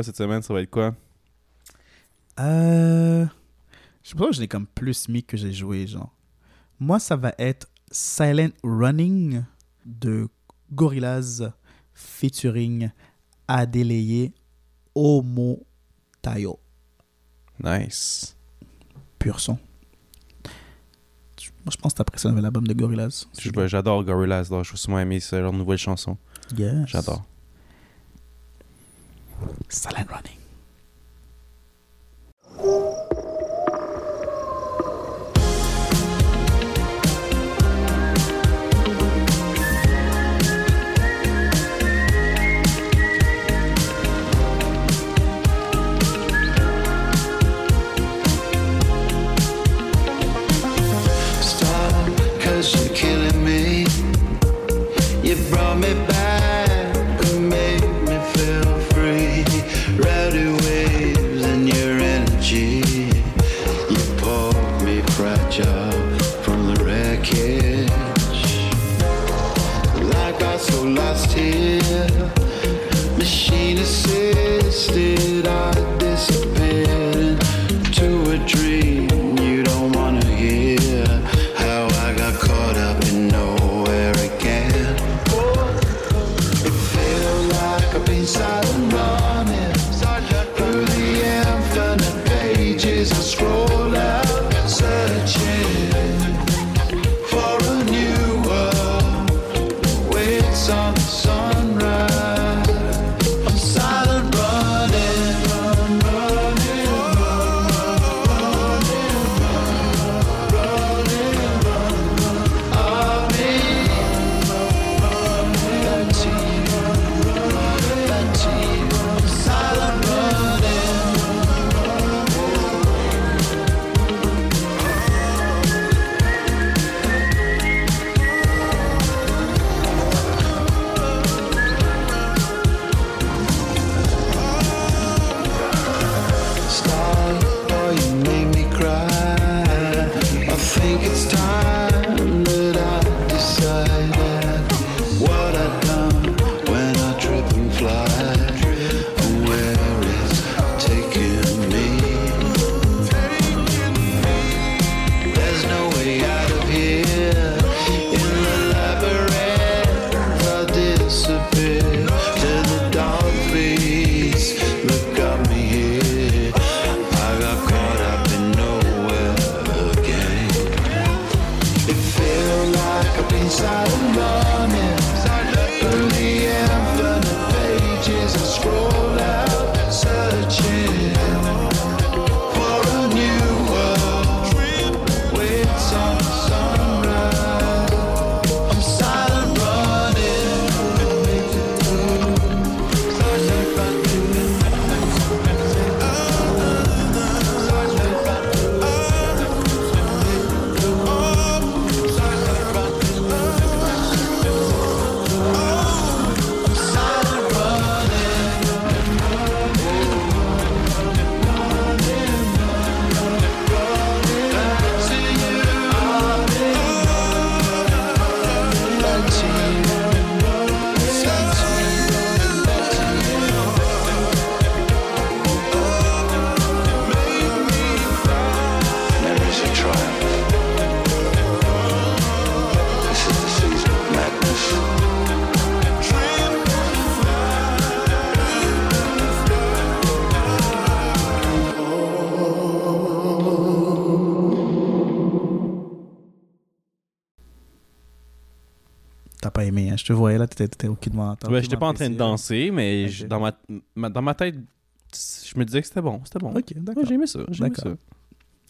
toi, cette semaine, ça va être quoi? Euh. Je sais pas, je l'ai comme plus mis que j'ai joué, genre. Moi, ça va être Silent Running de Gorillaz featuring Adeleye Omo Tayo. Nice. Pur son. Moi, je pense que t'apprécies le nouvel album de Gorillaz. J'adore Gorillaz, là. Je suis souvent aimé c'est leur nouvelle chanson. Yes. J'adore. Silent Running. Te voyais là, t'étais t'étais aucunement. t'as Ouais, j'étais aucunement pas en train de danser, mais je- dans, ma, ma- dans ma tête, je me disais que c'était bon. C'était bon. Ok, d'accord. Ouais, j'ai aimé ça. J'ai aimé ça.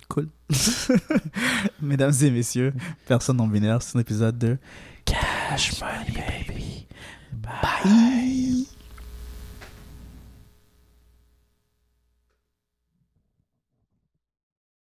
Cool. Mesdames et messieurs, personne non binaire, c'est un épisode de Cash Money Baby. Bye.